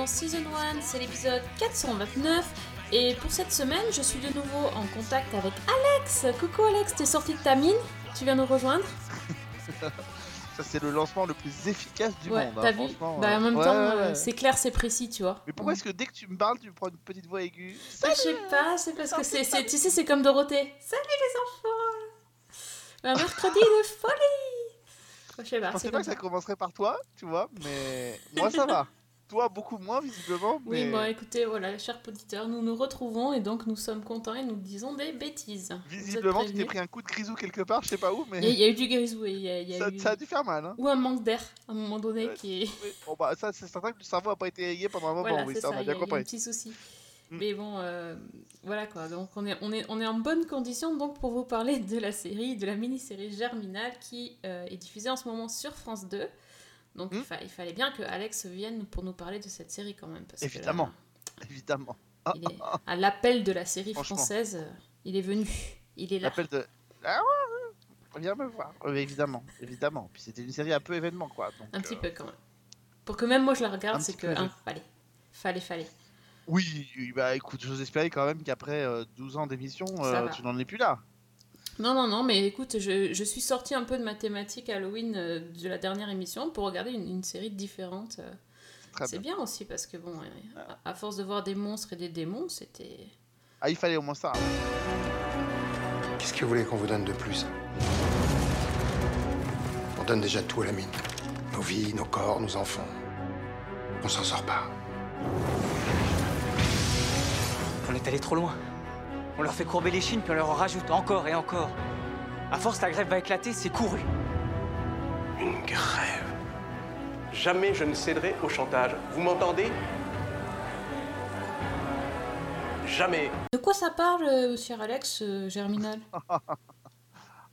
dans Season 1, c'est l'épisode 429. Et pour cette semaine, je suis de nouveau en contact avec Alex. Coucou Alex, t'es sorti de ta mine Tu viens nous rejoindre Ça, c'est le lancement le plus efficace du Ouais, monde. hein, t'as vu Bah euh, en même ouais, temps, ouais, euh, c'est clair, c'est précis, tu vois. Mais pourquoi est-ce que dès que tu me parles, tu prends une petite voix aiguë? Ah, Je sais pas, c'est parce que c'est, tu sais, c'est comme Dorothée. Salut les enfants Un mercredi de folie Je sais Je pas, pensais c'est pas que ça. commencerait par toi, tu vois, mais moi ça va. Toi, beaucoup moins, visiblement. Oui, mais bon écoutez, voilà, chers auditeurs, nous nous retrouvons et donc nous sommes contents et nous disons des bêtises. Visiblement, tu t'es pris un coup de grisou quelque part, je sais pas où, mais Il y, a- il y a eu du grisou et il y a, il y a ça, eu... ça a dû faire mal. Hein. Ou un manque d'air à un moment donné Ouais, qui est... Oui, Bon, bah, ça, c'est certain que le cerveau a pas été rayé pendant un moment, Voilà, oui, ça, ça, on a il y, a bien a un compris. petit souci. Mm. Mais bon, euh, voilà quoi, donc on est, on, est, on est en bonne condition donc pour vous parler de la série, de la mini-série Germinal qui euh, est diffusée en ce moment sur France 2. Donc il, Mm. fa- il fallait bien que Alex vienne pour nous parler de cette série quand même. Parce que là, Évidemment. Évidemment. Ah, il est à l'appel de la série française, euh, il est venu. Il est là. L'appel de. Ah ouais, viens me voir. Évidemment, évidemment. Puis c'était une série un peu événement, quoi. donc, Un petit euh, peu quand même. Pour que même moi je la regarde, c'est que peu, hein, oui. fallait. Fallait, fallait. Oui, bah écoute, j'ose espérer quand même qu'après euh, 12 ans d'émission, euh, tu n'en es plus là. Non, non, non, mais écoute, je, je suis sortie un peu de ma thématique Halloween euh, de la dernière émission pour regarder une, une série différente. euh. Très C'est bien. bien aussi parce que, bon, euh, à, à force de voir des monstres et des démons, c'était. Ah, il fallait au moins ça. Qu'est-ce que vous voulez qu'on vous donne de plus? On donne déjà tout à la mine. Nos vies, nos corps, nos enfants. On s'en sort pas. On est allé trop loin. On leur fait courber les chines, puis on leur en rajoute encore et encore. À force, la grève va éclater, c'est couru. Une grève. Jamais je ne céderai au chantage. Vous m'entendez? Jamais. De quoi ça parle, euh, cher Alex, euh, Germinal?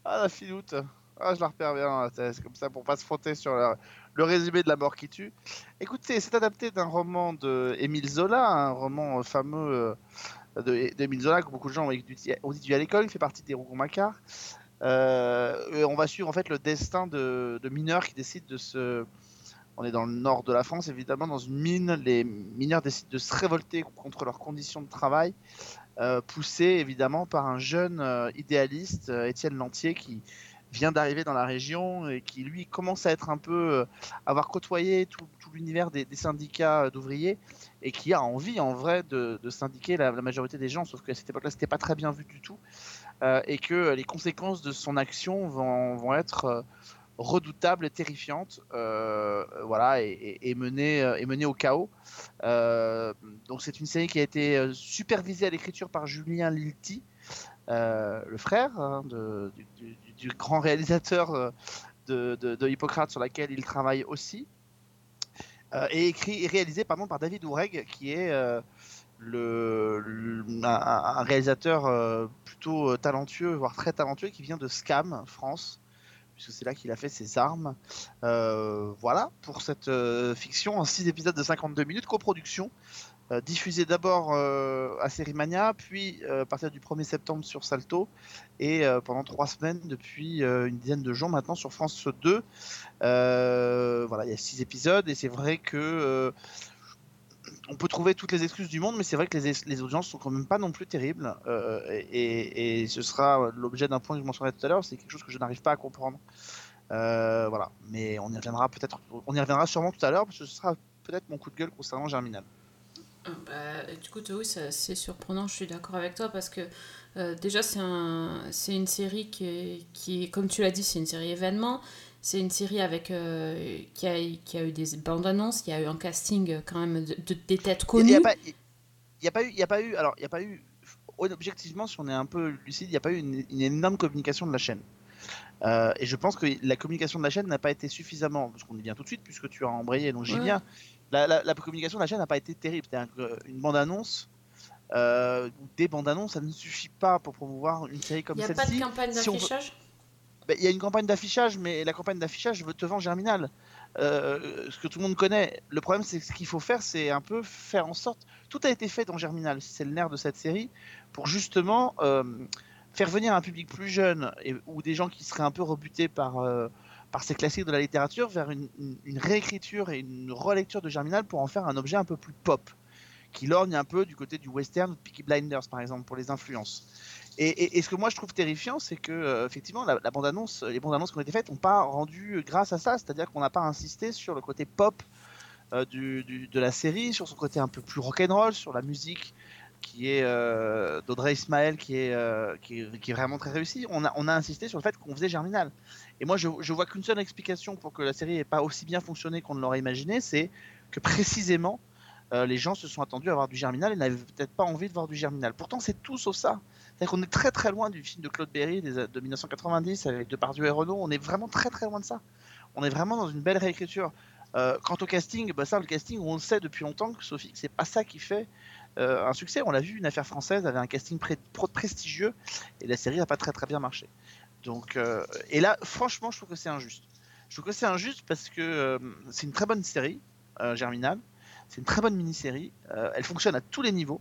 Ah, la filoute. Ah, je la repère bien. C'est c'est comme ça pour pas se frotter sur le, le résumé de La mort qui tue. Écoutez, c'est adapté d'un roman de Émile Zola, un roman euh, fameux euh, de- d'Émile Zola que beaucoup de gens ont étudié, à l'école. Il fait partie des Rougon-Macquart. Euh, on va suivre en fait le destin de, de mineurs qui décident de se. On est dans le nord de la France, évidemment, dans une mine. Les mineurs décident de se révolter contre leurs conditions de travail, euh, poussés évidemment par un jeune euh, idéaliste, Étienne Lantier, qui vient d'arriver dans la région et qui lui commence à être un peu euh, avoir côtoyé tout, l'univers des, syndicats euh, d'ouvriers et qui a envie en vrai de, syndiquer la, majorité des gens sauf qu'à cette époque-là c'était pas très bien vu du tout euh, et que les conséquences de son action vont, être redoutables et terrifiantes euh, voilà et, et, et mener euh, et mener au chaos. Donc c'est une série qui a été supervisée à l'écriture par Julien Lilti le frère hein, de- du grand réalisateur euh, de, Hippocrate sur laquelle il travaille aussi, euh, et écrit et réalisé par David Oureg, qui est euh, le, un, réalisateur plutôt talentueux, voire très talentueux, qui vient de Scam, France, puisque c'est là qu'il a fait ses armes. Voilà pour cette fiction en 6 épisodes de 52 minutes, coproduction. Euh, diffusée d'abord euh, à Sérimania, puis euh, à partir du 1er septembre sur Salto, et euh, pendant trois semaines depuis une dizaine de jours maintenant sur France 2. Euh, voilà, il y a six épisodes et c'est vrai que on peut trouver toutes les excuses du monde, mais c'est vrai que les, les audiences sont quand même pas non plus terribles. et, ce sera l'objet d'un point que je mentionnerai tout à l'heure, c'est quelque chose que je n'arrive pas à comprendre. Voilà, mais on y reviendra peut-être, on y reviendra sûrement tout à l'heure parce que ce sera peut-être mon coup de gueule concernant Germinal. Ah, Bah, écoute, oui, c'est surprenant, je suis d'accord avec toi, parce que euh, déjà, c'est un, c'est une série qui est, qui est, comme tu l'as dit, c'est une série événement. C'est une série avec, euh, qui, a, qui a eu des bandes annonces, y a eu un casting euh, quand même de, de- des têtes Il n'y connues. a, il y a pas eu, il y a pas eu, alors il y a pas eu, objectivement, si on est un peu lucide, il n'y a pas eu une, une énorme communication de la chaîne. Euh, et je pense que la communication de la chaîne n'a pas été suffisamment, parce qu'on y vient tout de suite, puisque tu as embrayé, donc j'y Ouais. La, la- la communication de la chaîne n'a pas été terrible. C'est-à-dire qu'une bande-annonce, euh, des bandes-annonces, ça ne suffit pas pour promouvoir une série comme Il n'y a pas de celle-ci. campagne si on veut- d'affichage? Ben, Il y a une campagne d'affichage, mais la campagne d'affichage veut te vendre Germinal. euh, ce que tout le monde connaît. Le problème, c'est que ce qu'il faut faire, c'est un peu faire en sorte. Tout a été fait dans Germinal, c'est le nerf de cette série, pour justement euh, faire venir un public plus jeune et, ou des gens qui seraient un peu rebutés par, euh, par ces classiques de la littérature vers une, réécriture et une relecture de Germinal pour en faire un objet un peu plus pop, qui lorgne un peu du côté du western ou de Peaky Blinders, par exemple, pour les influences. Et, ce que moi je trouve terrifiant, c'est que euh, effectivement la bande-annonce, les bandes-annonces qui ont été faites n'ont pas rendu grâce à ça, c'est-à-dire qu'on n'a pas insisté sur le côté pop euh, de la série, sur son côté un peu plus rock'n'roll, sur la musique qui est euh, d'Audrey Ismaël, qui est, vraiment très réussie. On a, on a insisté sur le fait qu'on faisait Germinal. Et moi, je, vois qu'une seule explication pour que la série n'ait pas aussi bien fonctionné qu'on ne l'aurait imaginé, c'est que précisément, euh, les gens se sont attendus à voir du Germinal et n'avaient peut-être pas envie de voir du Germinal. Pourtant, c'est tout sauf ça. C'est-à-dire qu'on est très très loin du film de Claude Berry des- de 1990 avec Depardieu et Renault. On est vraiment très très loin de ça. On est vraiment dans une belle réécriture. Euh, quant au casting, bah ça, le casting, on le sait depuis longtemps que Sophie, c'est pas ça qui fait euh, un succès. On l'a vu, une affaire française avait un casting prestigieux et la série n'a pas très très bien marché. Donc, euh, et là, franchement, je trouve que c'est injuste. Je trouve que c'est injuste parce que euh, c'est une très bonne série, euh, Germinal. C'est une très bonne mini-série. Elle fonctionne à tous les niveaux.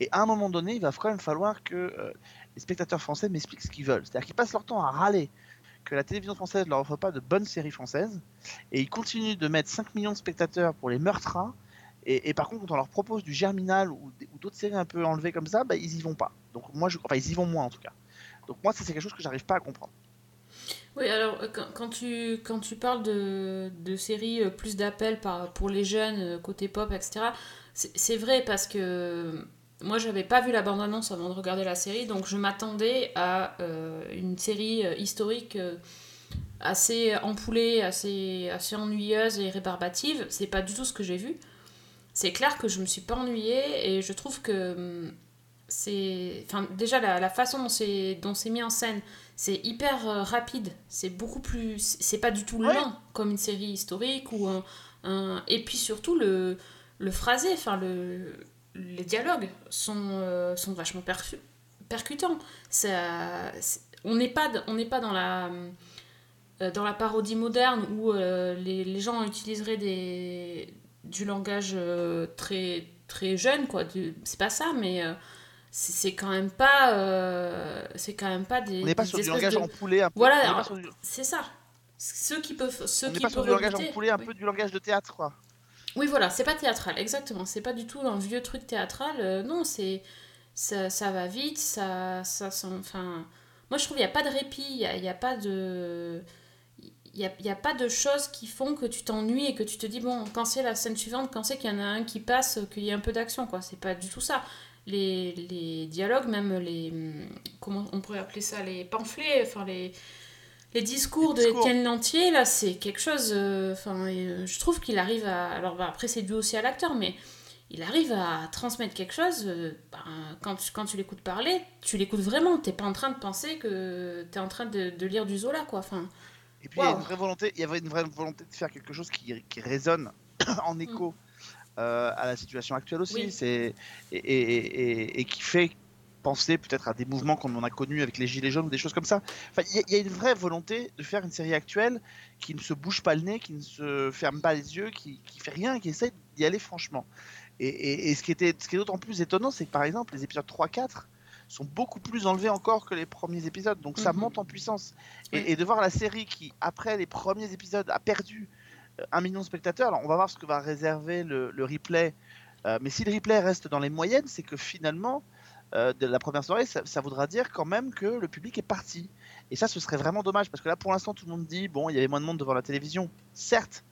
Et à un moment donné, il va quand même falloir que les spectateurs français m'expliquent ce qu'ils veulent. C'est-à-dire qu'ils passent leur temps à râler que la télévision française ne leur offre pas de bonnes séries françaises. Et ils continuent de mettre 5 millions de spectateurs pour les meurtres. Et, et par contre, quand on leur propose du Germinal ou d'autres séries un peu enlevées comme ça, bah, ils y vont pas. Donc moi, je, enfin, ils y vont moins en tout cas. Donc moi, c'est quelque chose que j'arrive pas à comprendre. Oui, alors euh, quand, tu, quand tu parles de, de séries euh, plus d'appels pour les jeunes, euh, côté pop, etc., c'est vrai parce que moi j'avais pas vu la bande-annonce avant de regarder la série, donc je m'attendais à une série historique assez empoulée, assez, assez ennuyeuse et rébarbative. C'est pas du tout ce que j'ai vu. C'est clair que je me suis pas ennuyée et je trouve que hum, c'est. Enfin, déjà la, la façon dont c'est dont c'est mis en scène c'est hyper euh, rapide, c'est beaucoup plus. C'est pas du tout Ouais. lent comme une série historique ou un. un- Et puis surtout le, le phrasé, enfin le, les dialogues sont, euh, sont vachement percu- percutants. Ça, on n'est pas, on pas dans la. euh, Dans la parodie moderne où les, les gens utiliseraient des, du langage très, très jeune, quoi. C'est pas ça, mais c'est c'est quand même pas. euh, c'est quand même pas des. On n'est pas sur du langage de- empoulé un peu. Voilà, c'est ça. Ceux qui peuvent, ceux on n'est qui pas sur peuvent du langage rebuter- empoulé, un oui. peu du langage de théâtre, quoi. Oui, voilà, c'est pas théâtral, exactement. C'est pas du tout un vieux truc théâtral. euh, non, c'est ça, ça va vite, ça, ça, sent- enfin, moi je trouve qu'il n'y a pas de répit, il n'y a, il y a pas de, il y a, il y a pas de choses qui font que tu t'ennuies et que tu te dis bon, quand c'est la scène suivante, quand c'est qu'il y en a un qui passe, qu'il y a un peu d'action, quoi. C'est pas du tout ça. Les, les dialogues, même les, comment on pourrait appeler ça, les pamphlets, enfin les les discours, Les discours. de Étienne Lantier, là, c'est quelque chose. euh, Enfin, euh, je trouve qu'il arrive à. Alors, bah, après, c'est dû aussi à l'acteur, mais il arrive à transmettre quelque chose. euh, ben, quand tu, quand tu l'écoutes parler, tu l'écoutes vraiment. T'es pas en train de penser que t'es en train de, de lire du Zola, quoi. Enfin, Et puis il y a une vraie volonté, il y avait une vraie volonté de faire quelque chose qui, qui résonne en écho euh, à la situation actuelle aussi. Oui. C'est et, et- et- et qui fait penser peut-être à des mouvements qu'on en a connus avec les gilets jaunes ou des choses comme ça. Enfin, il y, a- il y a une vraie volonté de faire une série actuelle qui ne se bouge pas le nez, qui ne se ferme pas les yeux, qui, qui fait rien, qui essaie d'y aller franchement. Et, ce qui était, ce qui est d'autant plus étonnant, c'est que par exemple les épisodes 3-4 sont beaucoup plus enlevés encore que les premiers épisodes, donc ça Mhm. monte en puissance. Et, de voir la série qui, après les premiers épisodes, a perdu un million de spectateurs. Alors, on va voir ce que va réserver le, replay. Euh, mais si le replay reste dans les moyennes, c'est que finalement, euh, de la première soirée, ça, voudra dire quand même que le public est parti. Et ça, ce serait vraiment dommage parce que là, pour l'instant, tout le monde dit bon, il y avait moins de monde devant la télévision, certes.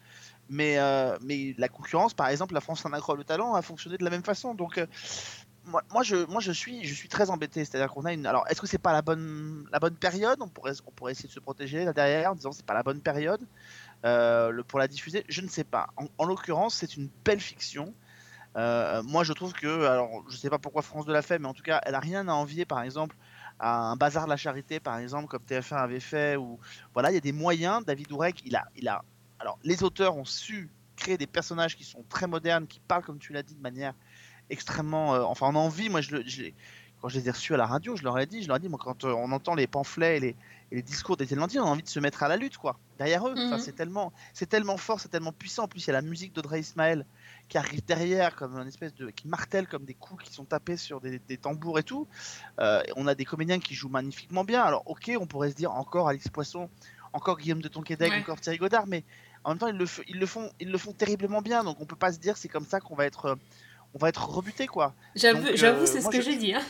Mais, euh, la concurrence, par exemple, la France en incroyable talent a fonctionné de la même façon. Donc, moi, je, suis, très embêté. C'est-à-dire qu'on a une. Alors, est-ce que c'est pas la bonne, période? On pourrait, essayer de se protéger là derrière en disant c'est pas la bonne période le, pour la diffuser. Je ne sais pas. En, en l'occurrence, c'est une belle fiction. Euh, moi, je trouve que, alors, je sais pas pourquoi France de l'a fait, mais en tout cas, elle a rien à envier, par exemple, à un bazar de la charité, par exemple, comme TF1 avait fait. Ou voilà, il y a des moyens. David Ourek, il a, il a. Alors, les auteurs ont su créer des personnages qui sont très modernes, qui parlent, comme tu l'as dit, de manière extrêmement. euh, enfin, a envie. Moi, quand je les ai reçus à la radio, je leur ai dit, je leur ai dit, moi, quand euh, on entend les pamphlets et les, et les discours des Zélandiers, on a envie de se mettre à la lutte, quoi, derrière eux. Enfin, Mhm. c'est tellement, c'est tellement fort, c'est tellement puissant. En plus, il y a la musique d'Audrey Ismaël qui arrive derrière, comme un espèce de, qui martèle comme des coups qui sont tapés sur des, des tambours et tout. Euh, on a des comédiens qui jouent magnifiquement bien. Alors, ok, on pourrait se dire encore Alix Poisson, encore Guillaume de Tonquédec, Ouais. encore Thierry Godard, mais en même temps, ils le, ils le font, ils le font terriblement bien. Donc, on peut pas se dire c'est comme ça qu'on va être, on va être rebuté, quoi. J'avoue, euh, c'est ce que je- j'ai dit. Hein.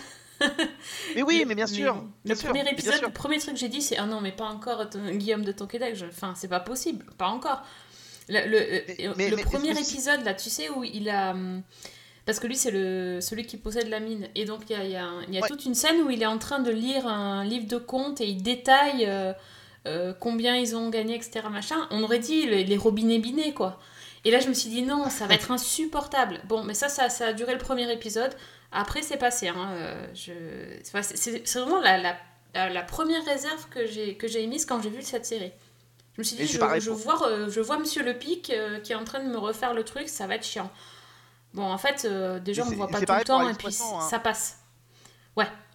Mais oui, mais bien sûr. Le bien sûr, premier épisode, le premier truc que j'ai dit, c'est ah non, mais pas encore ton- Guillaume de Tonquédec. Enfin, c'est pas possible, pas encore. Le, le- Mais- euh, mais- le mais- premier épisode, là, tu sais, où il a. hum, Parce que lui, c'est le, celui qui possède la mine. Et donc, il y a, il y a, un- il y a Ouais. toute une scène où il est en train de lire un livre de comptes et il détaille euh, euh, combien ils ont gagné, etc. Machin. On aurait dit les, les robinets binés, quoi. Et là, je me suis dit non, ça va être insupportable. Bon, mais ça, ça, ça a duré le premier épisode. Après, c'est passé. Hein. euh, je... c'est- vraiment la, la, la- la première réserve que j'ai émise quand j'ai vu cette série. Je me suis dit, c'est je, vois, euh, je vois Monsieur Le Pic euh, qui est en train de me refaire le truc, ça va être chiant. Bon, en fait, euh, déjà, on ne voit pas tout le temps et puis hein. ça passe.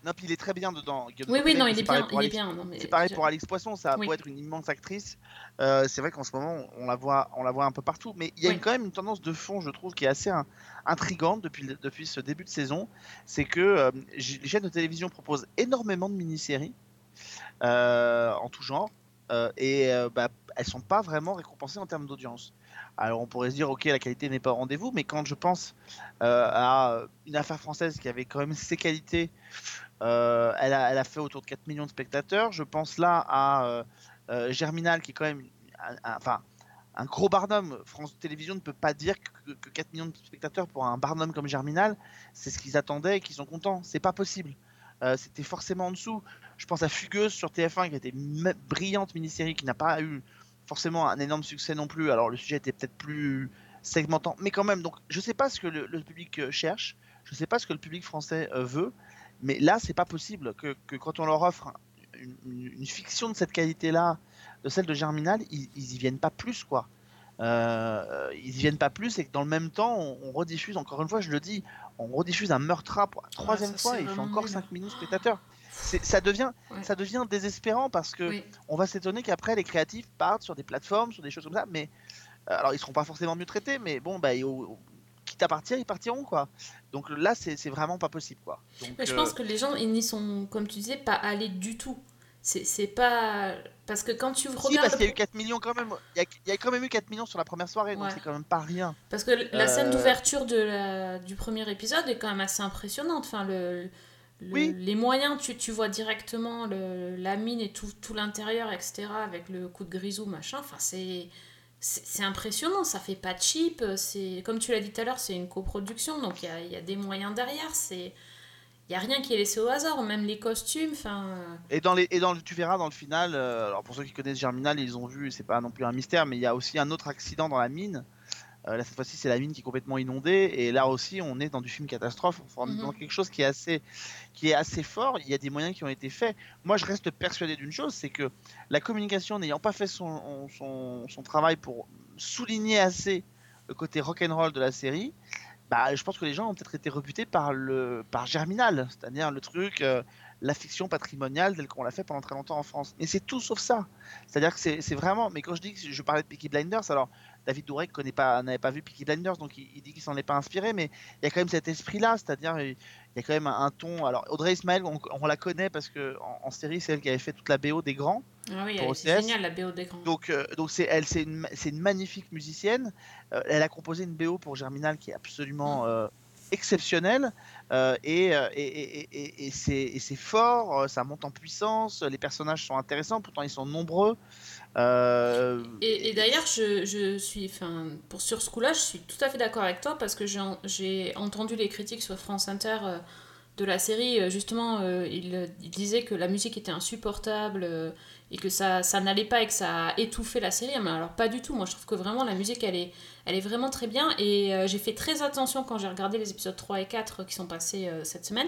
Non, puis il est très bien dedans. Guillaume Oui, oui, non, il est bien. Il est Alex- bien non, mais C'est pareil pour Alix Poisson, ça Oui. beau être une immense actrice. euh, c'est vrai qu'en ce moment, on la voit, on la voit un peu partout. Mais il y a Oui. quand même une tendance de fond, je trouve, qui est assez intrigante depuis, depuis ce début de saison. C'est que euh, les chaînes de télévision proposent énormément de mini-séries euh, en tout genre. et bah, elles sont pas vraiment récompensées en termes d'audience. Alors on pourrait se dire, ok, la qualité n'est pas au rendez-vous, mais quand je pense euh, à une affaire française qui avait quand même ses qualités, euh, elle, a, fait autour de 4 millions de spectateurs. Je pense là à euh, Germinal, qui est quand même un, enfin, un gros barnum. France Télévisions ne peut pas dire que, que 4 millions de spectateurs pour un barnum comme Germinal, c'est ce qu'ils attendaient et qu'ils sont contents. C'est pas possible. C'était forcément en dessous. Je pense à Fugueuse sur TF1, qui était une brillante mini-série qui n'a pas eu forcément un énorme succès non plus. Alors le sujet était peut-être plus segmentant, mais quand même. Donc je sais pas ce que le, le public euh, cherche, je sais pas ce que le public français euh, veut, mais là c'est pas possible que, que quand on leur offre une, une- une fiction de cette qualité-là, de celle de Germinal, ils, ils y viennent pas plus quoi. Euh, ils y viennent pas plus et que dans le même temps on, on rediffuse encore une fois je le dis on rediffuse un meurtre pour la troisième fois et il fait encore nul. 5 millions de spectateurs ça devient Ouais. ça devient désespérant parce que Oui. on va s'étonner qu'après les créatifs partent sur des plateformes, sur des choses comme ça, mais euh, alors ils seront pas forcément mieux traités, mais bon, bah, au- quitte à partir, ils partiront quoi. Donc là, c'est vraiment pas possible quoi. Donc, Mais je euh, pense que les gens, ils n'y sont, comme tu disais, pas allés du tout. C'est pas. Parce que quand tu si, regardes. parce qu'il y a eu 4 millions quand même. Il y, a, il y a quand même eu 4 millions sur la première soirée, donc Ouais. c'est quand même pas rien. Parce que la scène Euh, d'ouverture de la- du premier épisode est quand même assez impressionnante. Enfin, le, le- Oui. Les moyens, tu, tu vois directement le, la mine et tout, tout l'intérieur, etc., avec le coup de grisou, machin. Enfin, c'est. C'est impressionnant, ça fait pas cheap. c'est Comme tu l'as dit tout à l'heure, c'est une coproduction, donc il y y a des moyens derrière. C'est il y a rien qui est laissé au hasard, même les costumes. Et dans les, et dans le, tu verras dans le final, euh, alors pour ceux qui connaissent Germinal, ils ont vu, c'est pas non plus un mystère, mais il y a aussi un autre accident dans la mine. Euh, là, cette fois-ci, c'est la mine qui est complètement inondée, et là aussi, on est dans du film catastrophe. Enfin, Mhm. dans quelque chose qui est assez, qui est assez fort. Il y a des moyens qui ont été faits. Moi, je reste persuadé d'une chose, c'est que la communication n'ayant pas fait son, son, son travail pour souligner assez le côté rock'n'roll de la série, bah, je pense que les gens ont peut-être été rebutés par le par Germinal, c'est-à-dire le truc, euh, la fiction patrimoniale telle qu'on l'a fait pendant très longtemps en France. Mais c'est tout sauf ça. C'est-à-dire que c'est c'est vraiment. Mais quand je dis que je parlais de Peaky Blinders, alors David Dourek pas, n'avait pas vu Peaky Blinders, donc il, il dit qu'il s'en est pas inspiré, mais il y a quand même cet esprit-là, c'est-à-dire il y a quand même un, un ton. Alors Audrey Ismaël, on, on la connaît parce que en, en série, c'est elle qui avait fait toute la BO des grands. ah oui, c'est génial la BO d'écran. Donc, euh, donc c'est elle, c'est une, magnifique musicienne. Euh, elle a composé une BO pour Germinal qui est absolument euh, exceptionnelle. Euh, et, euh, et, et, et, et c'est fort, euh, ça monte en puissance. Les personnages sont intéressants, pourtant ils sont nombreux. Et, d'ailleurs, je, je suis, enfin, pour sur ce coup-là, je suis tout à fait d'accord avec toi parce que j'ai en- j'ai entendu les critiques sur France Inter de la série. euh, Justement, euh, il disaient que la musique était insupportable euh, et que ça, ça n'allait pas et que ça a étouffé la série. Mais alors pas du tout. Moi, je trouve que vraiment la musique, elle est, elle est vraiment très bien. Et euh, j'ai fait très attention quand j'ai regardé les épisodes 3 et 4 qui sont passés cette semaine.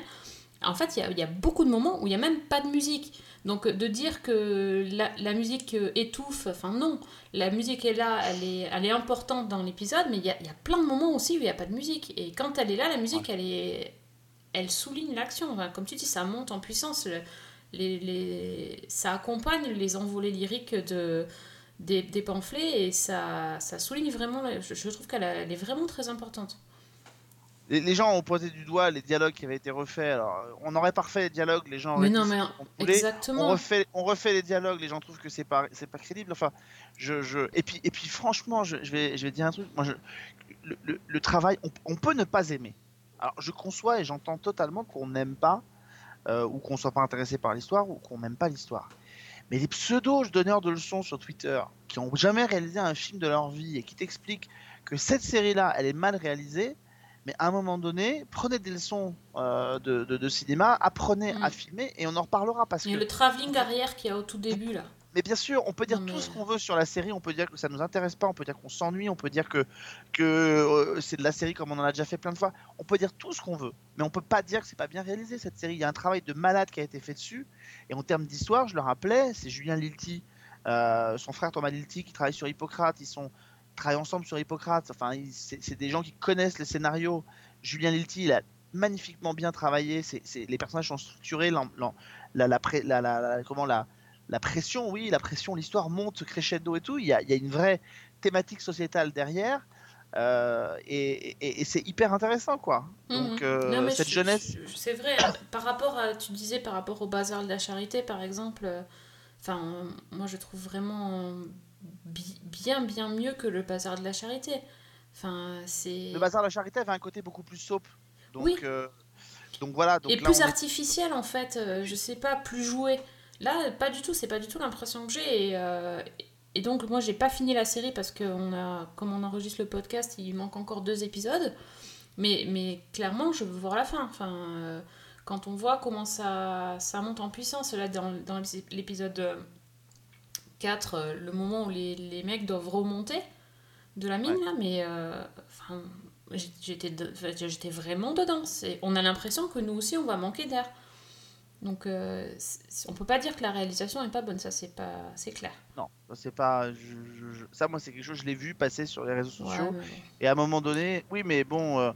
En fait, il y a, il y a beaucoup de moments où il n'y a même pas de musique. Donc de dire que la, la musique étouffe, enfin non, la musique est là, elle est, elle est importante dans l'épisode, mais il y a, il y a plein de moments aussi où il n'y a pas de musique. Et quand elle est là, la musique, elle est elle souligne l'action. Comme tu dis, ça monte en puissance. Le- les, les- ça accompagne les envolées lyriques de, des, des pamphlets et ça, ça souligne vraiment. Je, je trouve qu'elle est vraiment très importante. Les, les gens ont pointé du doigt les dialogues qui avaient été refaits. Alors, on aurait pas refait les dialogues, les gens. Mais non, mais exactement. On refait, on refait les dialogues, les gens trouvent que c'est pas, c'est pas crédible. Enfin, je, je, et puis, et puis, franchement, je, je vais, je vais dire un truc. Moi, je, le, le- le travail, on, on peut ne pas aimer. Alors, je conçois et j'entends totalement qu'on n'aime pas, euh, ou qu'on soit pas intéressé par l'histoire, ou qu'on n'aime pas l'histoire. Mais les pseudos donneurs de leçons sur Twitter, qui ont jamais réalisé un film de leur vie et qui t'expliquent que cette série-là, elle est mal réalisée, mais à un moment donné, prenez des leçons euh, de, de- de cinéma, apprenez Mm. à filmer et on en reparlera parce Et que le travelling arrière qu'il y a au tout début là. Mais bien sûr, on peut dire tout ce qu'on veut sur la série, on peut dire que ça nous intéresse pas, on peut dire qu'on s'ennuie, on peut dire que, que euh, c'est de la série comme on en a déjà fait plein de fois, on peut dire tout ce qu'on veut, mais on peut pas dire que c'est pas bien réalisé cette série. Il y a un travail de malade qui a été fait dessus, et en termes d'histoire, je le rappelais, c'est Julien Lilti, euh, son frère Thomas Lilti qui travaille sur Hippocrate, ils sont ils travaillent ensemble sur Hippocrate, enfin c'est des gens qui connaissent les scénarios. Julien Lilti, il a magnifiquement bien travaillé, c'est- les personnages sont structurés, la, la- la- comment la la pression, oui, la pression, l'histoire monte crescendo et tout. Il y a, il y a une vraie thématique sociétale derrière. euh, et et- et c'est hyper intéressant, quoi. Donc, Mhm. euh, Non, mais cette je- jeunesse. je- C'est vrai, hein, par rapport à, tu disais par rapport au bazar de la charité, par exemple, euh, enfin, euh, moi je trouve vraiment euh, bi- bien, bien mieux que le bazar de la charité. Enfin, c'est. Le bazar de la charité avait un côté beaucoup plus soap. Donc, Oui. euh, donc voilà. Donc Et là, plus est- artificiel en fait, euh, je sais pas, plus joué. Là, pas du tout, c'est pas du tout l'impression que j'ai. Et, euh, et donc, moi, j'ai pas fini la série parce que, on a, comme on enregistre le podcast, il manque encore deux épisodes. Mais, mais clairement, je veux voir la fin. Enfin, euh, quand on voit comment ça, ça monte en puissance, là, dans, dans l'épisode euh, 4, euh, le moment où les, les mecs doivent remonter de la mine, Ouais. là, mais. euh, enfin, j'étais vraiment dedans. On a l'impression que nous aussi, on va manquer d'air. Donc, euh, on peut pas dire que la réalisation est pas bonne, ça, c'est pas, c'est clair. Non, ça, c'est pas. je- je- je- Ça, moi, c'est quelque chose. Je l'ai vu passer sur les réseaux Ouais, sociaux. mais. Et à un moment donné, oui, mais bon, euh,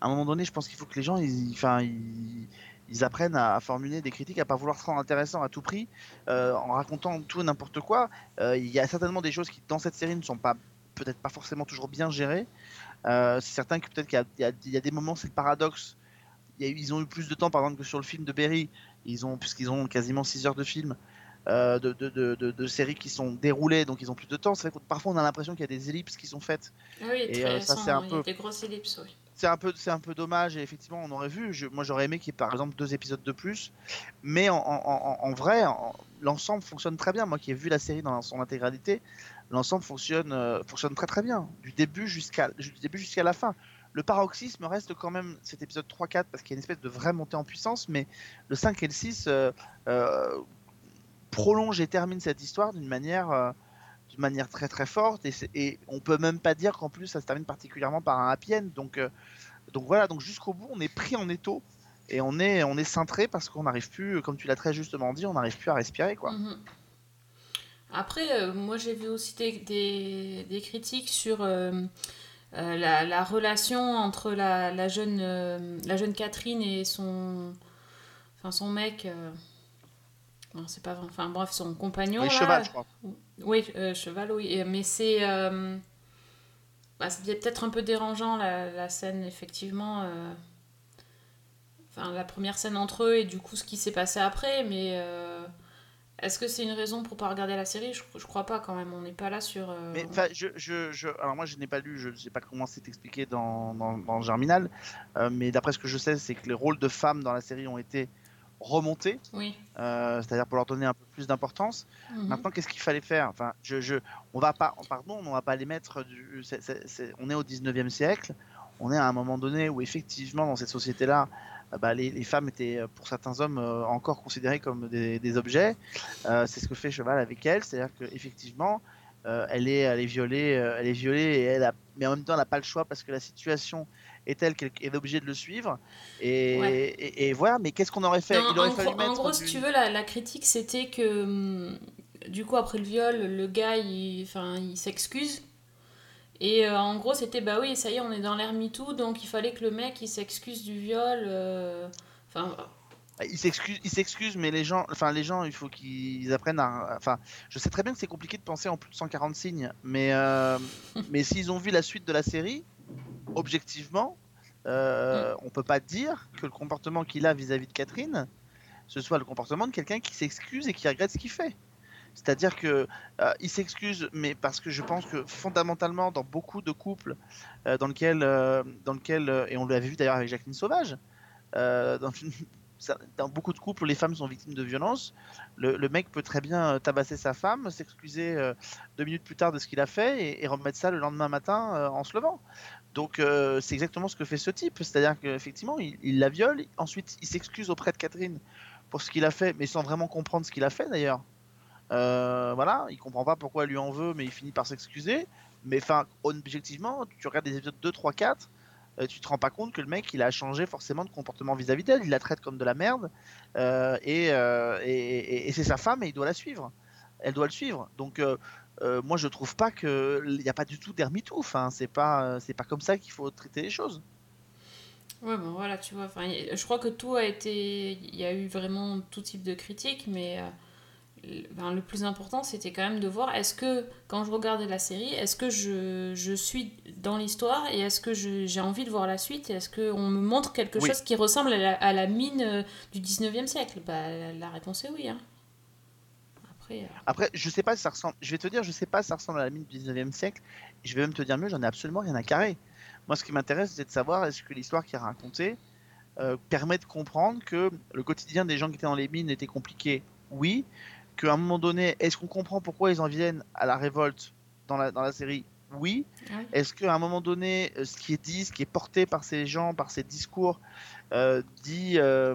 à un moment donné, je pense qu'il faut que les gens, ils, enfin, ils, ils apprennent à, à formuler des critiques, à pas vouloir se rendre intéressant à tout prix, euh, en racontant tout et n'importe quoi. Euh, Il y a certainement des choses qui, dans cette série, ne sont pas, peut-être pas forcément toujours bien gérées. C'est certain que peut-être qu'il y a- y, y des moments, c'est le paradoxe. Ils ont eu plus de temps, par exemple, que sur le film de Berry. Ils ont, puisqu'ils ont quasiment 6 heures de film. euh, de, de, de, séries qui sont déroulées, donc ils ont plus de temps. C'est vrai que parfois on a l'impression qu'il y a des ellipses qui sont faites Ah oui, Et, très euh, ça, c'est un peu- des grosses ellipses, oui. c'est un peu c'est un peu dommage et effectivement on aurait vu je- moi j'aurais aimé qu'il y ait par exemple deux épisodes de plus mais en, en- en- vrai en- l'ensemble fonctionne très bien moi qui ai vu la série dans son intégralité l'ensemble fonctionne euh, fonctionne très très bien du début jusqu'à du début jusqu'à la fin le paroxysme reste quand même cet épisode 3-4 parce qu'il y a une espèce de vraie montée en puissance mais le 5 et le 6 euh, euh, prolongent et terminent cette histoire d'une manière euh, manière très très forte et, et on peut même pas dire qu'en plus ça se termine particulièrement par un happy donc donc voilà donc jusqu'au bout on est pris en étau et on est on est cintré parce qu'on n'arrive plus comme tu l'as très justement dit on n'arrive plus à respirer quoi Mhm. Après, moi j'ai vu aussi des, des critiques sur euh, la, la relation entre la, la jeune, euh, la jeune Catherine et son, enfin, son mec. euh, non, c'est pas. Enfin bref, son compagnon. oui là. cheval je crois Oui, cheval, oui. Mais c'est. bah, c'est peut-être un peu dérangeant la, la scène, effectivement. Enfin, la première scène entre eux et du coup ce qui s'est passé après. Mais est-ce que c'est une raison pour pas regarder la série? Je, je crois pas quand même. On n'est pas là sur. euh, mais je, je, je alors moi je n'ai pas lu je sais pas comment c'est expliqué dans, dans, dans Germinal euh, mais d'après ce que je sais c'est que les rôles de femmes dans la série ont été remontés Oui. euh, c'est-à-dire pour leur donner un peu plus d'importance Mhm. Maintenant, qu'est-ce qu'il fallait faire? Enfin, je, je, on va pas, pardon, on va pas les mettre. Du, on est au 19e siècle. On est à un moment donné où effectivement, dans cette société-là, bah, les, les femmes étaient, euh, pour certains hommes, euh, encore considérées comme des, des objets. Euh, c'est ce que fait Cheval avec elle, c'est-à-dire qu'effectivement, euh, elle est, elle est violée, euh, elle est violée, et elle a, mais en même temps, elle n'a pas le choix parce que la situation est telle qu'elle est obligée de le suivre. Et, Ouais. et, et voilà. Mais qu'est-ce qu'on aurait fait? Non, Il aurait en, fallu gros, mettre en gros, du- si tu veux, la, la critique c'était que hum, du coup, après le viol, le gars il, il s'excuse. Et euh, en gros, c'était bah oui, ça y est, on est dans l'ère MeToo, donc il fallait que le mec il s'excuse du viol. euh, Enfin, Il s'excuse, il s'excuse, mais les gens, enfin les gens, il faut qu'ils apprennent à. Enfin, je sais très bien que c'est compliqué de penser en plus de 140 signes, mais euh, mais s'ils ont vu la suite de la série, objectivement, euh, on peut pas dire que le comportement qu'il a vis-à-vis de Catherine, ce soit le comportement de quelqu'un qui s'excuse et qui regrette ce qu'il fait. C'est-à-dire que euh, il s'excuse, mais parce que je pense que fondamentalement, dans beaucoup de couples euh, dans lesquels, euh, dans lequel, et on l'avait vu d'ailleurs avec Jacqueline Sauvage, dans, beaucoup de couples les femmes sont victimes de violences, le, mec peut très bien tabasser sa femme, s'excuser deux minutes plus tard de ce qu'il a fait et, et remettre ça le lendemain matin en se levant. Donc c'est exactement ce que fait ce type, c'est-à-dire qu'effectivement il la viole, ensuite il s'excuse auprès de Catherine pour ce qu'il a fait, mais sans vraiment comprendre ce qu'il a fait d'ailleurs. Euh, voilà, il comprend pas pourquoi elle lui en veut, mais il finit par s'excuser. Mais enfin, objectivement, tu regardes les épisodes 2, 3, 4, euh, tu te rends pas compte que le mec il a changé forcément de comportement vis-à-vis d'elle, il la traite comme de la merde, euh, et, euh, et, et- c'est sa femme et il doit la suivre. Elle doit le suivre. Donc moi je trouve pas que il n'y a pas du tout d'ermitou. Enfin, c'est pas c'est pas comme ça qu'il faut traiter les choses. Ouais, bon voilà, tu vois. Je crois que tout a été. Il y a eu vraiment tout type de critiques, mais ben, le plus important, c'était quand même de voir est-ce que, quand je regardais la série, est-ce que je, je suis dans l'histoire et est-ce que j'ai envie de voir la suite est-ce qu'on me montre quelque Oui. chose qui ressemble à la, à la mine euh, du 19e siècle? Bah, la, la réponse est oui. Hein. Après. euh, Après, je sais pas si ça ressemble. Je vais te dire, je sais pas si ça ressemble à la mine du 19e siècle. Je vais même te dire mieux, j'en ai absolument rien à carrer. Moi, ce qui m'intéresse, c'est de savoir est-ce que l'histoire qui est racontée euh, permet de comprendre que le quotidien des gens qui étaient dans les mines était compliqué? Oui. Qu'à un moment donné, est-ce qu'on comprend pourquoi ils en viennent à la révolte dans la, dans la série? Oui. Est-ce qu'à un moment donné, euh, ce qui est dit, ce qui est porté par ces gens, par ces discours, euh, dit, euh,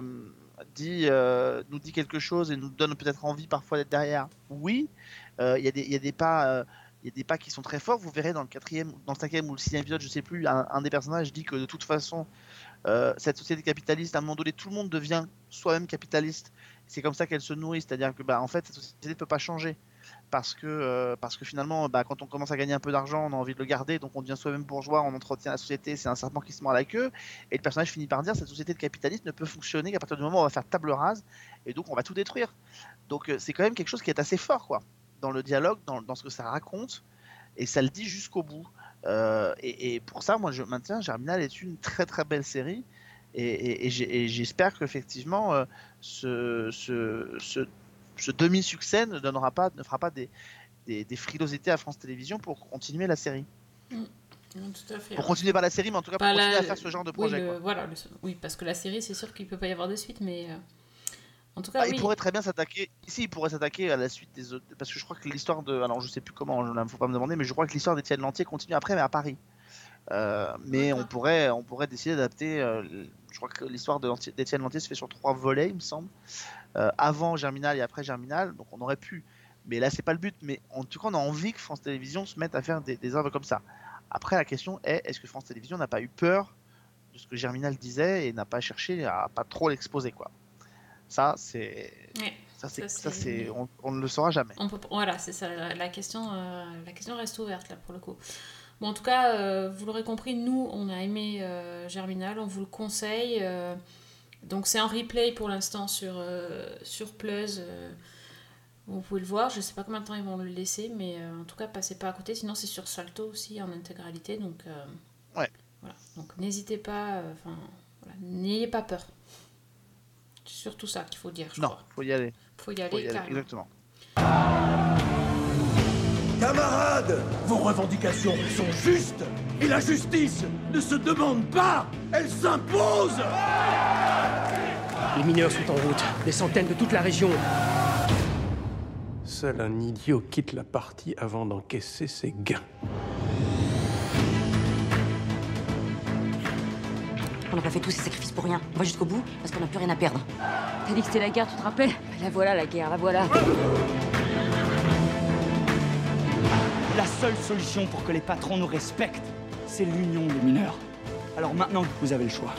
dit, euh, nous dit quelque chose et nous donne peut-être envie parfois d'être derrière? Oui. Il y, a des- il y a des pas. il y a des pas qui sont très forts. Vous verrez dans le quatrième, dans le cinquième ou le sixième épisode, je sais plus, un, un des personnages dit que de toute façon, cette société capitaliste, à un moment donné, tout le monde devient soi-même capitaliste. C'est comme ça qu'elle se nourrit, c'est-à-dire que bah, en fait, cette société ne peut pas changer parce que euh, parce que finalement, bah, quand on commence à gagner un peu d'argent, on a envie de le garder, donc on devient soi-même bourgeois, on entretient la société, c'est un serpent qui se mord la queue. Et le personnage finit par dire cette société de capitaliste ne peut fonctionner qu'à partir du moment où on va faire table rase et donc on va tout détruire. Donc euh, c'est quand même quelque chose qui est assez fort, quoi, dans le dialogue, dans, dans ce que ça raconte, et ça le dit jusqu'au bout. Euh, et, pour ça, moi, je maintiens, Germinal est une très très belle série, et, j'espère qu'effectivement, ce, ce, ce, ce demi-succès ne donnera pas, ne fera pas des, des, des frilosités à France Télévisions pour continuer la série. non, tout à fait. Pour continuer pas la série, mais en tout cas pour continuer la- à faire ce genre de Oui, projet. le- quoi. voilà, le- oui, parce que la série, c'est sûr qu'il peut pas y avoir de suite, mais euh, en tout cas, Ah, oui. Il pourrait très bien s'attaquer. Ici, il pourrait s'attaquer à la suite des autres. Parce que je crois que l'histoire de. Alors, je sais plus comment, il ne faut pas me demander, mais je crois que l'histoire d'Étienne Lantier continue après, mais à Paris. Euh, mais on pourrait, on pourrait décider d'adapter. euh, je crois que l'histoire d'Étienne Lantier se fait sur trois volets, il me semble. Euh, avant Germinal et après Germinal. Donc, on aurait pu. Mais là, c'est pas le but. Mais en tout cas, on a envie que France Télévisions se mette à faire des, des œuvres comme ça. Après, la question est est-ce que France Télévisions n'a pas eu peur de ce que Germinal disait et n'a pas cherché à pas trop l'exposer, quoi? Ça, c'est. Ouais. Ça, c'est, Ça, c'est- on, on ne le saura jamais. On peut, voilà, c'est ça. La, la question, euh, la question reste ouverte là pour le coup. Bon, en tout cas, euh, vous l'aurez compris, nous, on a aimé euh, Germinal, on vous le conseille. euh, donc c'est en replay pour l'instant sur sur Plus. vous pouvez le voir. Je sais pas combien de temps ils vont le laisser, mais en tout cas, passez pas à côté. Sinon, c'est sur Salto aussi en intégralité. Donc Ouais. Voilà. Donc n'hésitez pas. Enfin, voilà, n'ayez pas peur. C'est surtout ça qu'il faut dire. Je Non, crois. faut y aller. Faut y aller, Faut y aller, exactement. Camarades, vos revendications sont justes et la justice ne se demande pas, elle s'impose Les mineurs sont en route, des centaines de toute la région. Seul un idiot quitte la partie avant d'encaisser ses gains. On n'a pas fait tous ces sacrifices pour rien. On va jusqu'au bout parce qu'on n'a plus rien à perdre. T'as dit que c'était la guerre, tu te rappelles? La voilà la guerre, la voilà. La seule solution pour que les patrons nous respectent, c'est l'union des mineurs. Alors maintenant, vous avez le choix.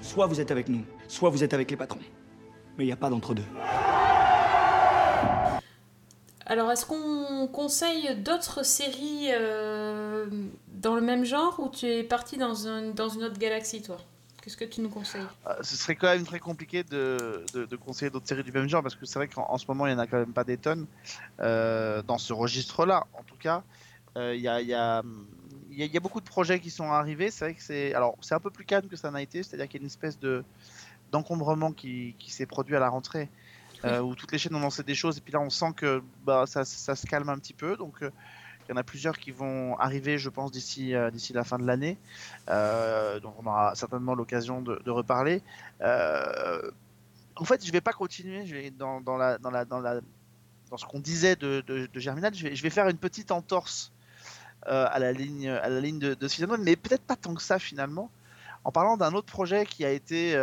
Soit vous êtes avec nous, soit vous êtes avec les patrons. Mais il n'y a pas d'entre-deux. Alors, est-ce qu'on conseille d'autres séries euh, dans le même genre ou tu es parti dans, un, dans une autre galaxie, toi? Qu'est-ce que tu nous conseilles? Euh, ce serait quand même très compliqué de, de, de conseiller d'autres séries du même genre parce que c'est vrai qu'en en ce moment il n'y en a quand même pas des tonnes euh, dans ce registre-là. En tout cas, Euh, il y, a, y, a, y a- il y a beaucoup de projets qui sont arrivés. C'est vrai que c'est alors c'est un peu plus calme que ça n'a été, c'est-à-dire qu'il y a une espèce de d'encombrement qui, qui s'est produit à la rentrée où toutes les chaînes ont lancé des choses et puis là on sent que bah, ça, ça se calme un petit peu. Donc il y en a plusieurs qui vont arriver, je pense, d'ici euh, la fin de l'année. Euh, donc on aura certainement l'occasion de, reparler. Euh, en fait, je vais pas continuer. Dans, ce qu'on disait de, Germinal, je vais, faire une petite entorse à la ligne de, de One, mais peut-être pas tant que ça finalement. En parlant d'un autre projet qui a été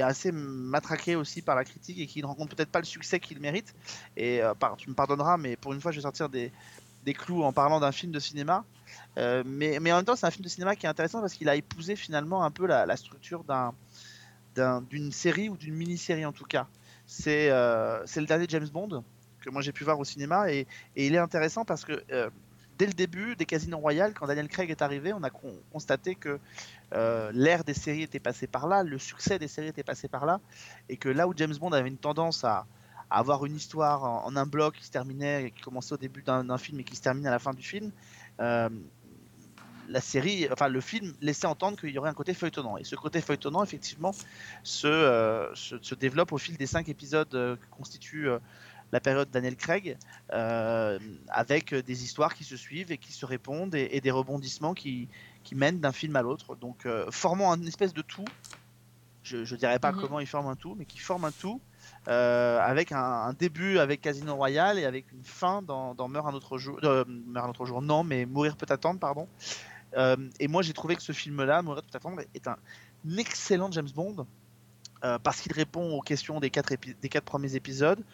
assez matraqué aussi par la critique et qui ne rencontre peut-être pas le succès qu'il mérite. Tu me pardonneras, mais pour une fois, je vais sortir des, des clous en parlant d'un film de cinéma. Euh, mais, mais en même temps, c'est un film de cinéma qui est intéressant parce qu'il a épousé finalement un peu la, structure d'un d'un- d'une série ou d'une mini-série en tout cas. C'est euh, c'est le dernier James Bond que moi j'ai pu voir au cinéma et, et il est intéressant parce que euh, dès le début des Casinos Royale, quand Daniel Craig est arrivé, on a con- constaté que l'ère des séries était passée par là, le succès des séries était passé par là, et que là où James Bond avait une tendance à avoir une histoire en, en un bloc qui se terminait, qui commençait au début d'un film et qui se termine à la fin du film, euh, la série, enfin le film laissait entendre qu'il y aurait un côté feuilletonnant. Et ce côté feuilletonnant, effectivement, se, euh, se, se développe au fil des cinq épisodes euh, que constitue euh, la période Daniel Craig, avec des histoires qui se suivent et qui se répondent et, et des rebondissements qui, qui mènent d'un film à l'autre. Donc, formant une espèce de tout. Je ne dirais pas Mhm. comment ils forment un tout, mais qui forment un tout. Euh, avec un, début avec Casino Royale et avec une fin dans, dans Meurt un autre jour. euh, Meurt un autre jour, non, mais Mourir peut attendre, pardon. Euh, et moi, j'ai trouvé que ce film-là, Mourir peut attendre, est un excellent James Bond parce qu'il répond aux questions des quatre, des quatre premiers épisodes,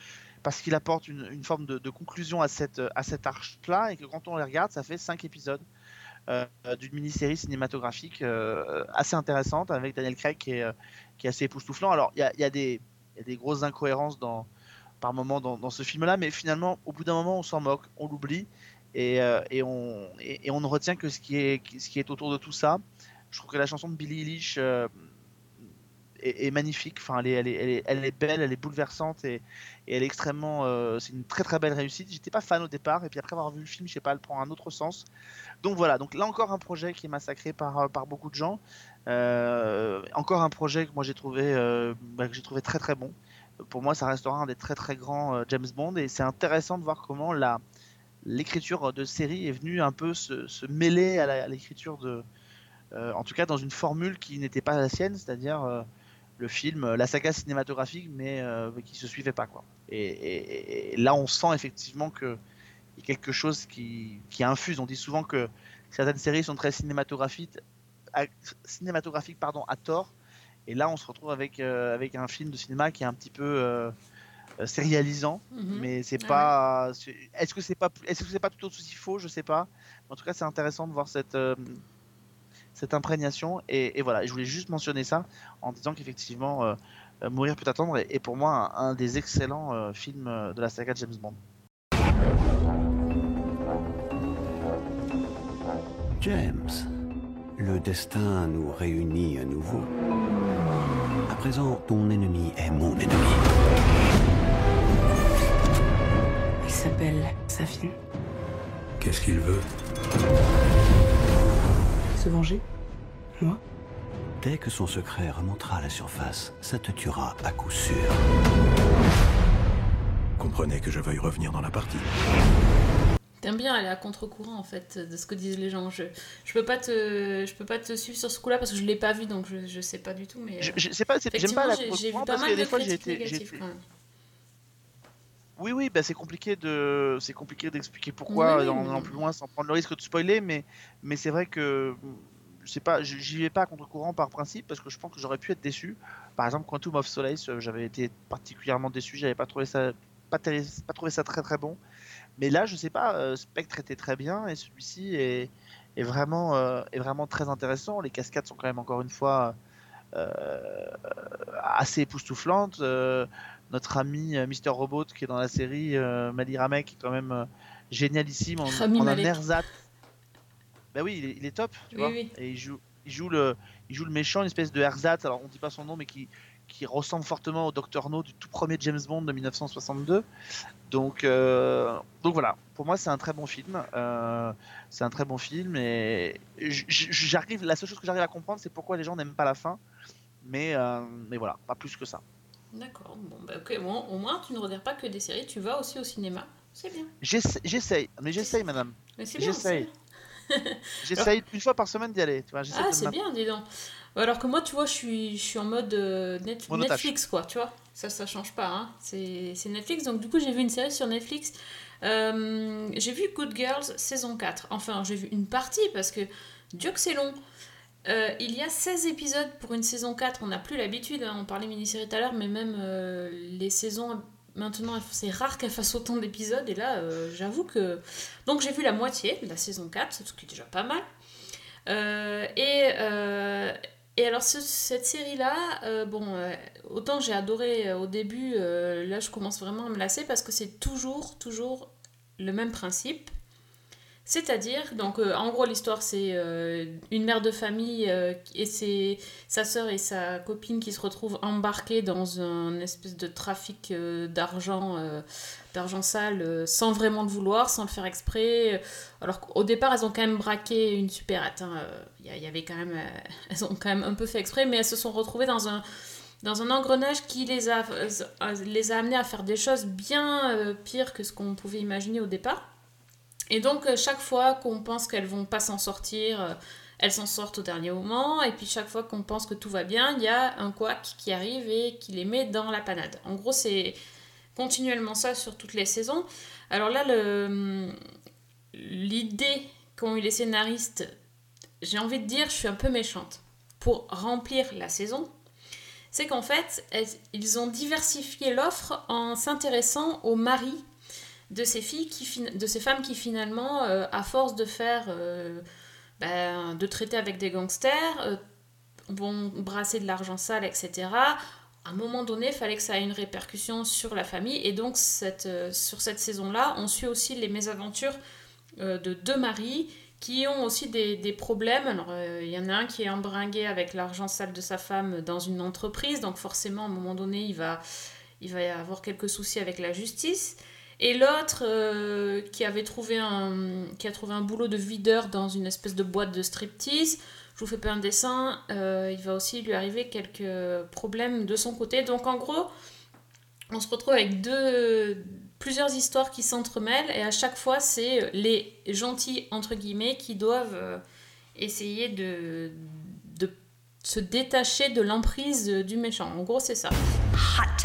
parce qu'il apporte une, forme de, conclusion à cette, à cette arche-là, et que quand on les regarde, ça fait cinq épisodes d'une mini-série cinématographique assez intéressante avec Daniel Craig qui est, qui est assez époustouflant. Alors, il y y a des y a des grosses incohérences par moment dans, ce film-là, mais finalement, au bout d'un moment, on s'en moque, on l'oublie, et, euh, on, ne retient que ce qui, est, autour de tout ça. Je trouve que la chanson de Billie Eilish euh, est, magnifique, enfin, elle, est, elle, est, elle, est, elle est belle, elle est bouleversante, et, elle est extrêmement... euh, c'est une très très belle réussite. J'étais pas fan au départ, et puis après avoir vu le film, je sais pas, elle prend un autre sens. Donc voilà, donc là encore un projet qui est massacré par beaucoup de gens. Euh, encore un projet que moi j'ai trouvé, euh, bah, j'ai trouvé très très bon. Pour moi, ça restera un des très très grands euh, James Bond et c'est intéressant de voir comment la l'écriture de série est venue un peu se, mêler à l'écriture de, en tout cas dans une formule qui n'était pas la sienne, c'est-à-dire le film, la saga cinématographique, mais euh, qui se suivait pas quoi. Et, là, on sent effectivement que y a quelque chose qui, qui infuse. On dit souvent que certaines séries sont très cinématographiques, à, cinématographiques pardon, à tort. Et là, on se retrouve avec, euh, avec un film de cinéma qui est un petit peu euh, euh, sérialisant, Mhm. mais c'est Ah pas. Est-ce que c'est pas, est-ce que c'est pas tout aussi faux? Je sais pas. En tout cas, c'est intéressant de voir cette. euh, cette imprégnation et, et voilà, je voulais juste mentionner ça en disant qu'effectivement euh, Mourir peut attendre est, est pour moi un, un des excellents euh, films de la saga de James Bond. James, le destin nous réunit à nouveau. À présent, ton ennemi est mon ennemi. Il s'appelle Safin. Qu'est-ce qu'il veut? Se venger? Moi? Dès que son secret remontera à la surface, ça te tuera à coup sûr. Comprenez que je veuille revenir dans la partie. T'aimes bien aller à contre-courant en fait de ce que disent les gens. Je, je peux pas te je peux pas te suivre sur ce coup-là parce que je l'ai pas vu donc je, je sais pas du tout mais Je, euh, je sais pas, c'est- j'aime pas la contre-courant pas parce que des de fois j'ai été. Oui, oui, bah c'est compliqué de, c'est compliqué d'expliquer pourquoi Oui, en allant plus loin sans prendre le risque de spoiler, mais, mais c'est vrai que je sais pas, j'y vais pas à contre-courant par principe parce que je pense que j'aurais pu être déçu. Par exemple, Quantum of Solace, euh, j'avais été particulièrement déçu, j'avais pas trouvé ça, pas trouvé ça très très bon. Mais là, je sais pas, euh, Spectre était très bien et celui-ci est, est vraiment, euh, est vraiment très intéressant. Les cascades sont quand même encore une fois euh, assez époustouflantes. Notre ami Mister Robot qui est dans la série, Mali Ramek, est quand même génialissime en, Rami en un ersatz. Bah oui, il est, il est top, tu Oui, vois. oui. Et il joue, il joue le, il joue le méchant, une espèce de ersatz. Alors on dit pas son nom, mais qui, qui ressemble fortement au Dr No du tout premier James Bond de 1962. Donc, euh, donc voilà. Pour moi, c'est un très bon film. Euh, c'est un très bon film et j'arrive. La seule chose que j'arrive à comprendre, c'est pourquoi les gens n'aiment pas la fin. Mais, euh, mais voilà, pas plus que ça. D'accord, bon, bah, bon, au moins tu ne regardes pas que des séries, tu vas aussi au cinéma. C'est bien. J'essa- J'essaye, mais j'essaye, madame. Mais c'est bien, J'essaye. J'essaye une fois par semaine d'y aller. Tu vois, j'essaie Ah, c'est bien, dis donc. Alors que moi, tu vois, je suis, je suis en mode euh, Monotache. Netflix, quoi, tu vois. Ça, ça change pas, hein. C'est Netflix. Donc, du coup, j'ai vu une série sur Netflix. Euh, j'ai vu Good Girls saison 4. Enfin, j'ai vu une partie parce que Dieu que c'est long. Euh, il y a 16 épisodes pour une saison 4. On n'a plus l'habitude, hein. on parlait mini-série tout à l'heure, mais même les saisons maintenant, c'est rare qu'elles fassent autant d'épisodes. Et là, euh, j'avoue que. Donc, j'ai vu la moitié de la saison 4, ce qui est déjà pas mal. Euh, et, euh, et alors ce- cette série-là, euh, bon, euh, autant j'ai adoré euh, au début, là je commence vraiment à me lasser parce que c'est toujours, toujours le même principe. C'est-à-dire, donc euh, en gros l'histoire c'est euh, une mère de famille euh, et c'est sa sœur et sa copine qui se retrouvent embarquées dans un espèce de trafic d'argent d'argent sale sans vraiment le vouloir, sans le faire exprès. Alors qu'au départ elles ont quand même braqué une supérette. hein, Il y, avait quand même, elles ont quand même un peu fait exprès, mais elles se sont retrouvées dans un dans un engrenage qui les a, les a amenées à faire des choses bien pires que ce qu'on pouvait imaginer au départ. Et donc, euh, chaque fois qu'on pense qu'elles vont pas s'en sortir, euh, elles s'en sortent au dernier moment. Et puis, chaque fois qu'on pense que tout va bien, il y a un couac qui arrive et qui les met dans la panade. En gros, c'est continuellement ça sur toutes les saisons. Alors là, l'idée qu'ont eu les scénaristes, j'ai envie de dire, je suis un peu méchante, pour remplir la saison, c'est qu'en fait, ils ont diversifié l'offre en s'intéressant aux maris de ces filles qui de ces femmes qui finalement euh, à force de faire euh, ben, de traiter avec des gangsters euh, vont brasser de l'argent sale etc à un moment donné il fallait que ça ait une répercussion sur la famille et donc cette, sur cette saison là on suit aussi les mésaventures de deux maris qui ont aussi des, des problèmes. Alors, il y en a un qui est embringué avec l'argent sale de sa femme dans une entreprise, donc forcément, à un moment donné, il va, il va y avoir quelques soucis avec la justice. Et l'autre euh, qui avait trouvé un, qui a trouvé un boulot de videur dans une espèce de boîte de striptease. Je vous fais pas un dessin. euh, il va aussi lui arriver quelques problèmes de son côté. Donc en gros, on se retrouve avec deux, plusieurs histoires qui s'entremêlent et à chaque fois c'est les gentils entre guillemets qui doivent euh, essayer de, de se détacher de l'emprise du méchant. En gros, c'est ça. Hot.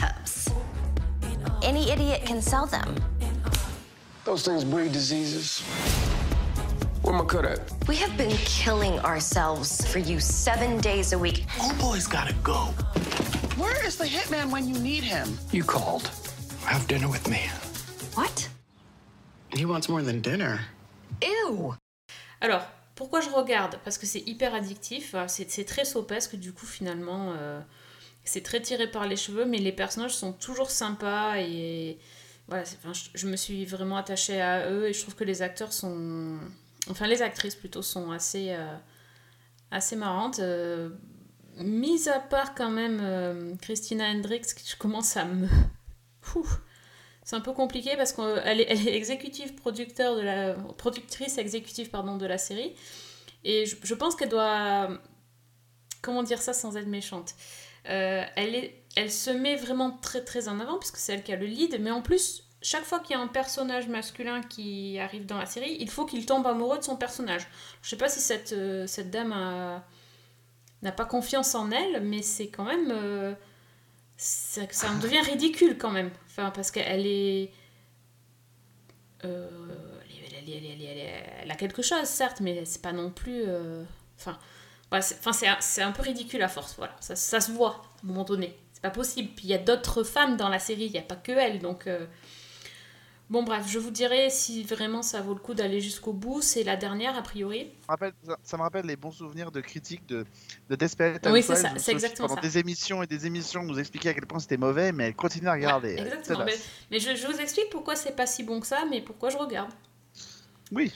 Any idiot can sell them. Those things breed diseases. Where my cut at? We have been killing ourselves for you seven days a week. Old boy's gotta go. Where is the hitman when you need him? You called. Have dinner with me. What? He wants more than dinner. Ew. Alors, pourquoi je regarde Parce que c'est hyper addictif, c'est c'est très sopesque, du coup, finalement, euh, c'est très tiré par les cheveux, mais les personnages sont toujours sympas et voilà, enfin, je, me suis vraiment attachée à eux et je trouve que les acteurs sont. Enfin, les actrices plutôt sont assez, euh, marrantes. euh, mis à part quand même euh, Christina Hendricks, je commence à me. C'est un peu compliqué parce qu'elle est, exécutive producteur de la productrice exécutive de la série et je pense qu'elle doit comment dire ça sans être méchante? Euh, elle se met vraiment très très en avant puisque c'est elle qui a le lead, mais en plus chaque fois qu'il y a un personnage masculin qui arrive dans la série, il faut qu'il tombe amoureux de son personnage. Je sais pas si cette, euh, dame n'a pas confiance en elle, mais c'est quand même euh, ça, ça en devient ridicule quand même. Enfin, parce qu'elle est. elle, est- elle a quelque chose, certes, mais c'est pas non plus. Enfin, c'est enfin, c'est un, c'est un peu ridicule à force, voilà. Ça, ça se voit à un moment donné. C'est pas possible. Puis il y a d'autres femmes dans la série, il n'y a pas que elle, donc. euh, Bon, bref, je vous dirai si vraiment ça vaut le coup d'aller jusqu'au bout. C'est la dernière, a priori. Ça me rappelle- ça- ça me rappelle les bons souvenirs de critiques de, de Desperate Oui, c'est ça, c'est exactement pendant ça. des émissions et des émissions nous expliquait à quel point c'était mauvais, mais elle continue à regarder. Exactement. Mais je, je vous explique pourquoi c'est pas si bon que ça, mais pourquoi je regarde. Oui.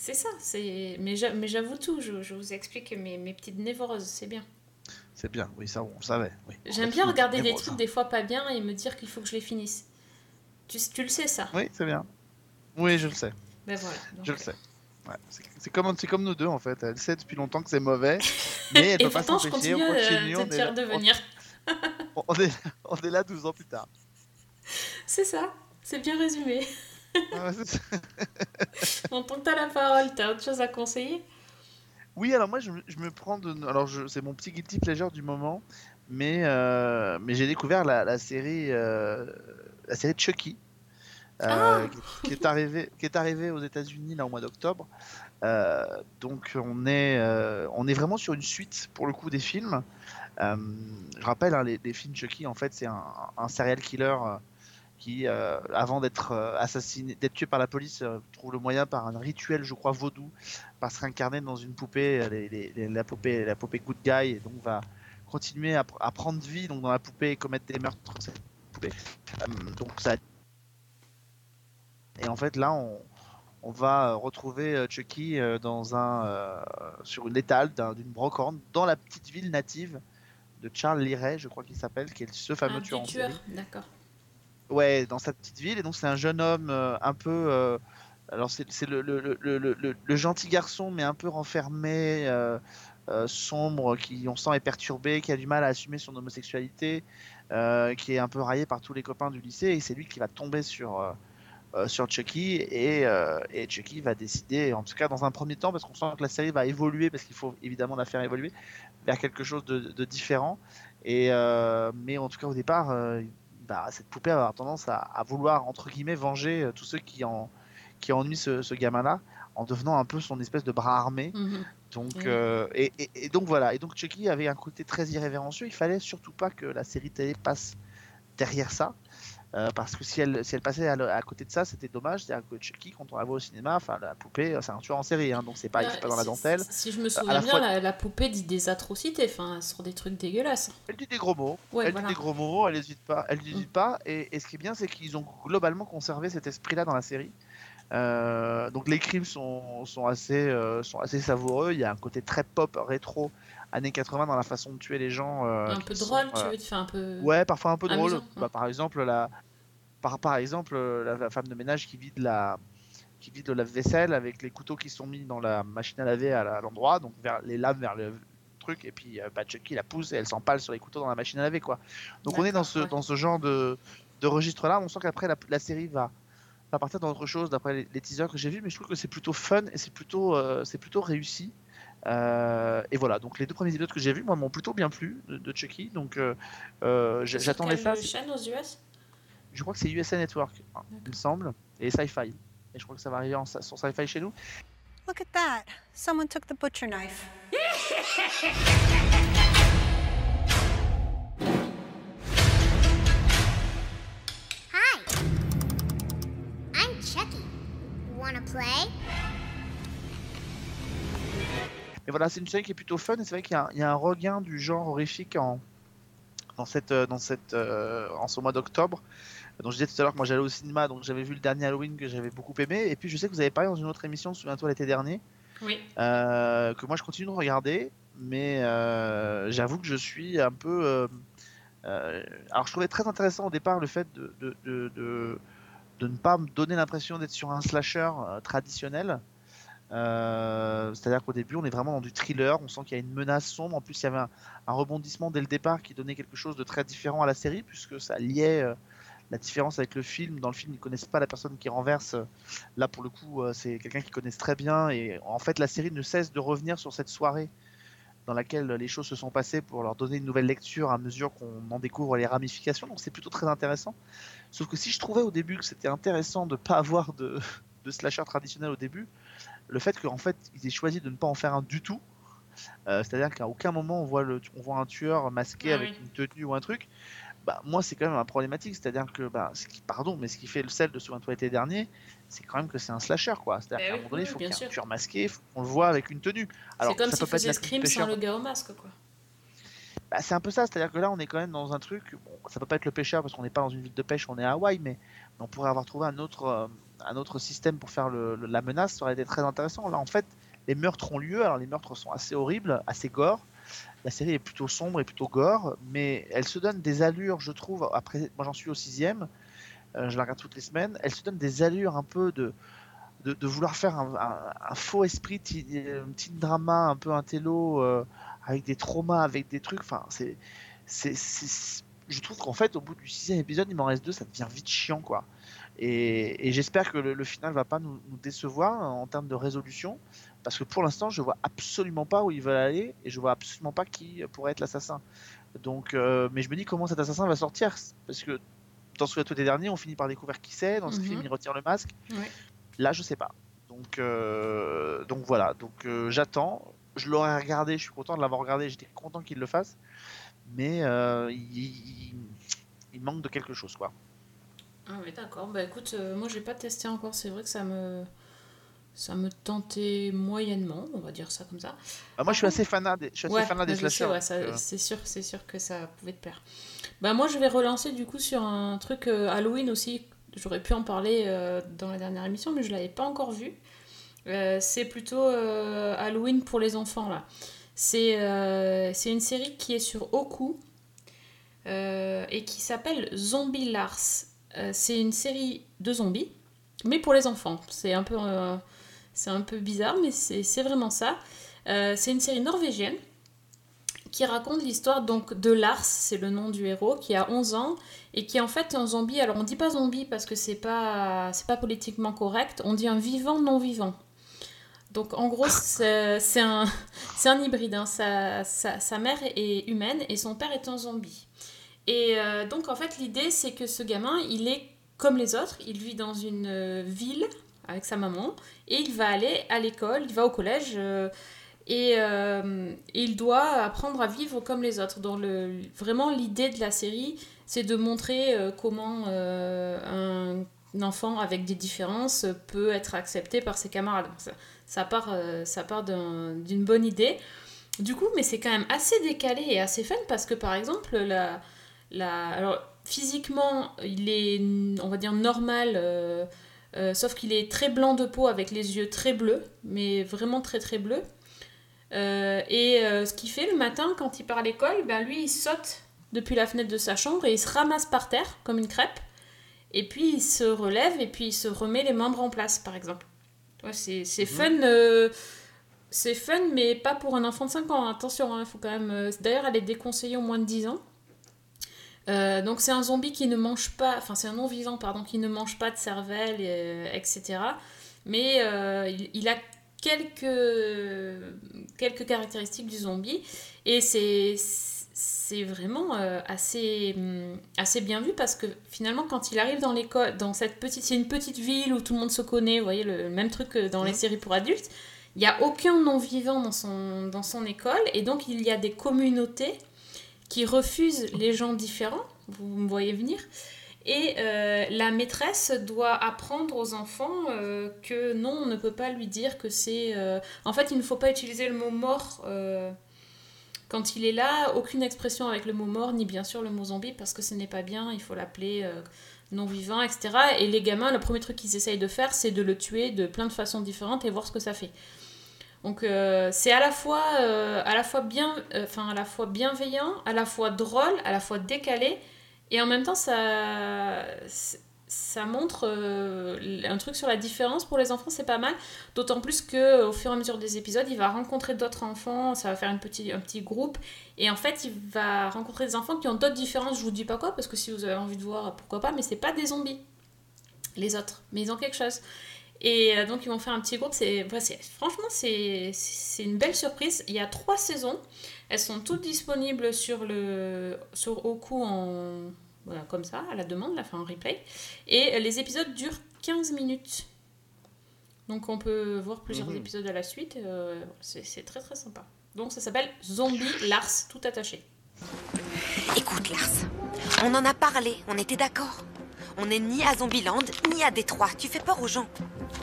C'est ça, c'est mais j'a- mais j'avoue tout, je, je vous explique mes, mes petites névroses, c'est bien. C'est bien, oui, ça on savait. Oui. J'aime bien regarder des trucs des fois pas bien et me dire qu'il faut que je les finisse. Tu, tu le sais ça Oui, c'est bien. Oui, je le sais. Ben voilà. donc, Je le sais. Ouais, c'est- comme, comme nous deux en fait. Elle sait depuis longtemps que c'est mauvais, mais elle Et peut pas pourtant, s'empêcher. continue On continue, te on est, dire là, de venir. on, on est, on est là 12 ans plus tard. C'est ça, c'est bien résumé. Ça. En tant que t'as la parole, t'as autre chose à conseiller? Oui, alors moi je, me- je me prends de. Alors c'est mon petit guilty pleasure du moment, mais, euh, mais j'ai découvert la, la série euh, la série Chucky. euh, Ah qui, qui est arrivée qui est arrivée aux États-Unis là au mois d'octobre. Donc on est on est vraiment sur une suite pour le coup des films. Je rappelle hein, les, les films Chucky en fait c'est un, un serial killer qui euh, avant d'être euh, assassiné d'être tué par la police euh, trouve le moyen par un rituel je crois vaudou par se réincarner dans une poupée les- les- les- la poupée la poupée good guy et donc va continuer à, pr- à prendre vie donc dans la poupée et commettre des meurtres dans cette poupée. Donc ça et en fait là on on va retrouver Chucky dans un, euh, sur une étale d'un- d'une brocante dans la petite ville native de Charles Liray, je crois qu'il s'appelle, qui est ce fameux Un tueur en série. d'accord. Ouais, dans sa petite ville. Et donc, c'est un jeune homme euh, un peu. euh, alors, c'est le, gentil garçon, mais un peu renfermé, euh, sombre, qui on sent est perturbé, qui a du mal à assumer son homosexualité, qui est un peu raillé par tous les copains du lycée. Et c'est lui qui va tomber sur. sur Chucky et, et Chucky va décider, en tout cas dans un premier temps, parce qu'on sent que la série va évoluer, parce qu'il faut évidemment la faire évoluer vers quelque chose de, de différent. Et mais en tout cas au départ, bah, cette poupée va avoir tendance à, à vouloir entre guillemets venger euh, tous ceux qui en qui ennuient ce, ce gamin-là, en devenant un peu son espèce de bras armé. Mhm. Donc euh, et, et- et donc voilà. Et donc Chucky avait un côté très irrévérencieux. Il fallait surtout pas que la série télé passe derrière ça. Euh, parce que si elle, si elle passait à, côté de ça, c'était dommage. C'est-à-dire que Chucky, quand on la voit au cinéma, enfin la poupée, euh, c'est un tueur en série, hein, donc c'est pas, pas dans la Si- dentelle. Si je me Euh, souviens la bien, fois- la, la poupée dit des atrocités, enfin, sur des trucs dégueulasses. Elle dit des gros mots. Ouais, elle voilà. dit des gros mots. Elle n'hésite pas. Elle n'hésite pas. Et, et ce qui est bien, c'est qu'ils ont globalement conservé cet esprit-là dans la série. Euh, donc les crimes sont, sont assez euh, sont assez savoureux. Il y a un côté très pop rétro années 80 dans la façon de tuer les gens. euh, un peu sont, drôle, tu veux, tu fais un peu. Ouais, parfois un peu drôle. Bah, par exemple, la, par, par exemple, euh, la, la femme de ménage qui vide la, qui vide le lave-vaisselle avec les couteaux qui sont mis dans la machine à laver à l'endroit, donc vers les laves vers le truc, et puis euh, bah, Chucky la pousse et elle s'empale sur les couteaux dans la machine à laver, quoi. Donc on est dans ce, dans ce genre de, de registre-là. On sent qu'après la, la série va, va partir dans autre chose d'après les, les teasers que j'ai vus, mais je trouve que c'est plutôt fun et c'est plutôt, euh, c'est plutôt réussi. Euh, et voilà, donc les deux premiers épisodes que j'ai vus, moi, m'ont plutôt bien plu de, de Chucky. Donc euh, euh, j'attendais ça. c'est- chaîne aux US Je crois que c'est USA Network, hein, il me semble, et Sci-Fi. Et je crois que ça va arriver en, sur Sci-Fi chez nous. Look at that. Someone took the butcher knife. Hi. I'm Chucky. Wanna play? Et voilà, c'est une série qui est plutôt fun, et c'est vrai qu'il y, a un- il y a un regain du genre horrifique en, dans, cette, euh, dans cette, euh, en ce mois d'octobre. Donc je disais tout à l'heure que moi j'allais au cinéma, donc j'avais vu le dernier Halloween que j'avais beaucoup aimé. Et puis je sais que vous avez parlé dans une autre émission, souviens-toi l'été dernier, Oui. euh, que moi je continue de regarder, mais euh, j'avoue que je suis un peu. alors je trouvais très intéressant au départ le fait de, de, de, de- de ne pas me donner l'impression d'être sur un slasher traditionnel. Euh, C'est-à-dire qu'au début on est vraiment dans du thriller, on sent qu'il y a une menace sombre. En plus il y avait un, rebondissement dès le départ qui donnait quelque chose de très différent à la série puisque ça liait. euh, la différence avec le film, dans le film, ils connaissent pas la personne qui renverse. Là, pour le coup, euh, c'est quelqu'un qu'ils connaissent très bien. Et en fait, la série ne cesse de revenir sur cette soirée dans laquelle les choses se sont passées pour leur donner une nouvelle lecture à mesure qu'on en découvre les ramifications. Donc, c'est plutôt très intéressant. Sauf que si je trouvais au début que c'était intéressant de pas avoir de slasher traditionnel au début, le fait qu'en fait, ils aient choisi de ne pas en faire un du tout, euh, c'est-à-dire qu'à aucun moment on voit, le, on voit un tueur masqué Ah avec oui. une tenue ou un truc, bah, moi c'est quand même un problématique. C'est-à-dire que, bah, ce qui, pardon, mais ce qui fait le sel de Souviens-toi l'été dernier, c'est quand même que c'est un slasher, quoi. C'est-à-dire Bah qu'à un moment donné, il faut qu'il y ait un tueur masqué, qu'on le voit avec une tenue. Alors, C'est comme ça s'il peut faisait Scream sans le gars au masque, quoi. Bah, c'est un peu ça, c'est-à-dire que là, on est quand même dans un truc. Bon, ça peut pas être le pêcheur parce qu'on n'est pas dans une ville de pêche, on est à Hawaï, mais on pourrait avoir trouvé un autre, euh, un autre système pour faire la menace, ça aurait été très intéressant. Là, en fait, les meurtres ont lieu. Alors, les meurtres sont assez horribles, assez gore. La série est plutôt sombre et plutôt gore, mais elle se donne des allures, je trouve. Après, moi, j'en suis au sixième. euh, je la regarde toutes les semaines. Elle se donne des allures un peu de, de, vouloir faire un, un- un faux esprit, ti- un petit drama un peu intello, euh, avec des traumas, avec des trucs. Enfin, c'est, c'est, c'est- je trouve qu'en fait, au bout du sixième épisode, il m'en reste deux, ça devient vite chiant, quoi. Et, et j'espère que le, le final va pas nous, nous décevoir en termes de résolution, parce que pour l'instant, je vois absolument pas où ils veulent aller, et je vois absolument pas qui pourrait être l'assassin. Donc, euh, mais je me dis comment cet assassin va sortir, parce que dans ce tout dernier, on finit par découvrir qui c'est. Dans ce Mhm. film, il retire le masque. Ouais. Là, je sais pas. Donc, euh, donc voilà. Donc euh, j'attends. Je l'aurais regardé. Je suis content de l'avoir regardé. J'étais content qu'il le fasse. Mais euh, il, manque de quelque chose, quoi. Ah oui, d'accord. Bah écoute, euh, moi j'ai pas testé encore. C'est vrai que ça me ça me tentait moyennement, on va dire ça comme ça. Bah, moi, je suis assez fanat des, je suis assez fanat des slashers. ouais, euh, c'est sûr, c'est sûr que ça pouvait te plaire. Bah moi je vais relancer du coup sur un truc euh, Halloween aussi. J'aurais pu en parler euh, dans la dernière émission, mais je l'avais pas encore vu. C'est plutôt Halloween pour les enfants là. C'est euh, c'est une série qui est sur Oku euh, et qui s'appelle Zombie Lars. Euh, c'est une série de zombies, mais pour les enfants. C'est un peu, un peu bizarre, mais c'est vraiment ça. C'est une série norvégienne qui raconte l'histoire donc de Lars, c'est le nom du héros, qui a 11 ans et qui est en fait un zombie. Alors on dit pas zombie parce que c'est pas pas politiquement correct, on dit un vivant non vivant. Donc en gros c'est un un hybride. hein. Sa, sa- mère est humaine et son père est un zombie. Et euh, donc en fait l'idée c'est que ce gamin il est comme les autres, il vit dans une euh, ville avec sa maman et il va aller à l'école, il va au collège. euh, et il doit apprendre à vivre comme les autres. Donc vraiment l'idée de la série, c'est de montrer comment un enfant avec des différences peut être accepté par ses camarades. Ça, part, euh, part d'un- d'une bonne idée. Du coup, mais c'est quand même assez décalé et assez fun parce que par exemple, la, la, alors, physiquement, il est, on va dire, normal. euh, euh, sauf qu'il est très blanc de peau avec les yeux très bleus, mais vraiment très très bleus. Et ce qu'il fait le matin quand il part à l'école, ben lui il saute depuis la fenêtre de sa chambre et il se ramasse par terre comme une crêpe. Et puis il se relève et puis il se remet les membres en place par exemple. Ouais, c'est c'est fun. euh, c'est fun, mais pas pour un enfant de 5 ans. Attention, il faut quand même. euh, D'ailleurs, elle est déconseillée au moins de 10 ans. Euh, donc c'est un zombie qui ne mange pas, enfin c'est un non-vivant pardon, qui ne mange pas de cervelle, etc. Mais il, il a quelques, quelques caractéristiques du zombie et c'est c'est vraiment euh, assez, hum, assez bien vu parce que finalement quand il arrive dans l'école, dans cette petite, c'est une petite ville où tout le monde se connaît, vous voyez le même truc que dans les séries pour adultes, il n'y a aucun non-vivant dans son, dans son école et donc il y a des communautés qui refusent les gens différents, vous me voyez venir, et euh, la maîtresse doit apprendre aux enfants euh, que non, on ne peut pas lui dire que c'est... En fait, il ne faut pas utiliser le mot mort quand il est là, aucune expression avec le mot mort, ni bien sûr le mot zombie, parce que ce n'est pas bien, il faut l'appeler euh, non-vivant, etc. Et les gamins, le premier truc qu'ils essayent de faire, c'est de le tuer de plein de façons différentes et voir ce que ça fait. Donc c'est à la fois bienveillant, à la fois drôle, à la fois décalé et en même temps ça ça montre euh, un truc sur la différence pour les enfants, c'est pas mal. D'autant plus que au fur et à mesure des épisodes, il va rencontrer d'autres enfants, ça va faire une petite, un petit groupe et en fait, il va rencontrer des enfants qui ont d'autres différences, je vous dis pas quoi parce que si vous avez envie de voir, pourquoi pas, mais c'est pas des zombies. Les autres, mais ils ont quelque chose. Et euh, donc ils vont faire un petit groupe. C'est, ouais, franchement, c'est, c'est une belle surprise. Il y a trois saisons. Elles sont toutes disponibles sur le sur Oku en voilà, comme ça, à la demande, là, enfin en replay. Et euh, les épisodes durent 15 minutes. Donc on peut voir plusieurs Mhm. épisodes à la suite. euh, c'est, c'est très très sympa. Donc ça s'appelle Zombie Lars, tout attaché. Écoute, Lars, on en a parlé, on était d'accord. On n'est ni à Zombieland, ni à Détroit. Tu fais peur aux gens.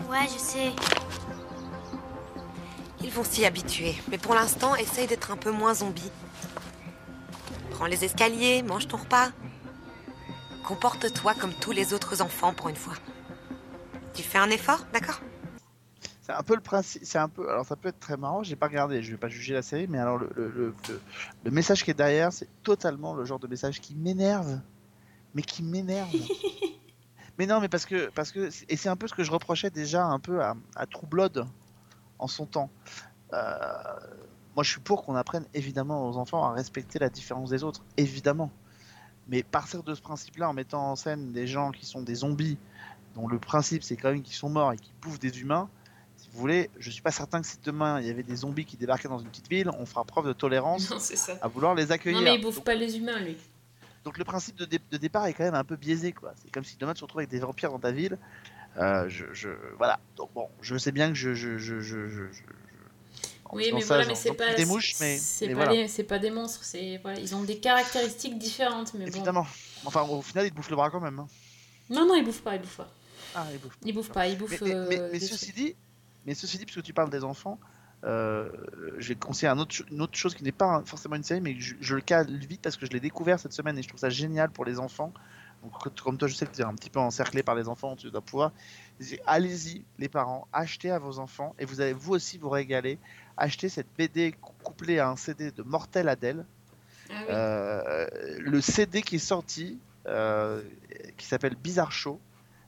Ouais, je sais. Ils vont s'y habituer. Mais pour l'instant, essaye d'être un peu moins zombie. Prends les escaliers, mange ton repas. Comporte-toi comme tous les autres enfants pour une fois. Tu fais un effort, d'accord? C'est un peu le principe. C'est un peu. Alors ça peut être très marrant. J'ai pas regardé. Je vais pas juger la série, mais alors le, le, le, message qui est derrière, c'est totalement le genre de message qui m'énerve, mais qui m'énerve. mais non, mais parce que parce que et c'est un peu ce que je reprochais déjà un peu à, à True Blood en son temps. Euh, moi, je suis pour qu'on apprenne évidemment aux enfants à respecter la différence des autres, évidemment. Mais partir de ce principe-là en mettant en scène des gens qui sont des zombies, dont le principe c'est quand même qu'ils sont morts et qu'ils bouffent des humains, si vous voulez, je suis pas certain que si demain il y avait des zombies qui débarquaient dans une petite ville, on fera preuve de tolérance Non, à vouloir les accueillir. Non, mais il bouffe Donc- pas les humains, lui. donc le principe de, dé- de départ est quand même un peu biaisé, quoi. C'est comme si demain tu te retrouves avec des vampires dans ta ville. Euh, je, je- voilà. Donc bon, je sais bien que je, Oui, mais voilà, mais c'est pas des mouches, mais, c'est pas, voilà. des- c'est pas des monstres, c'est voilà, ils ont des caractéristiques différentes, mais bon. Évidemment. Enfin, au final, ils te bouffent le bras quand même. hein. Non, non, ils bouffent pas, ils bouffent pas. Ah, ils bouffent. Ils bouffent pas, ils bouffent. Mais, mais- mais- euh, mais ceci trucs. dit, mais ceci dit, puisque tu parles des enfants, euh, j'ai conseillé un autre, cho- une autre chose qui n'est pas forcément une série, mais que je, je le cale vite parce que je l'ai découvert cette semaine et je trouve ça génial pour les enfants. Donc, comme toi, je sais que tu es un petit peu encerclé par les enfants, tu dois pouvoir. Allez-y, les parents, achetez à vos enfants et vous allez vous aussi vous régaler. Achetez cette BD cou- couplée à un CD de Mortel Adèle. Ah oui. Euh, le CD qui est sorti, euh, qui s'appelle Bizarre Show,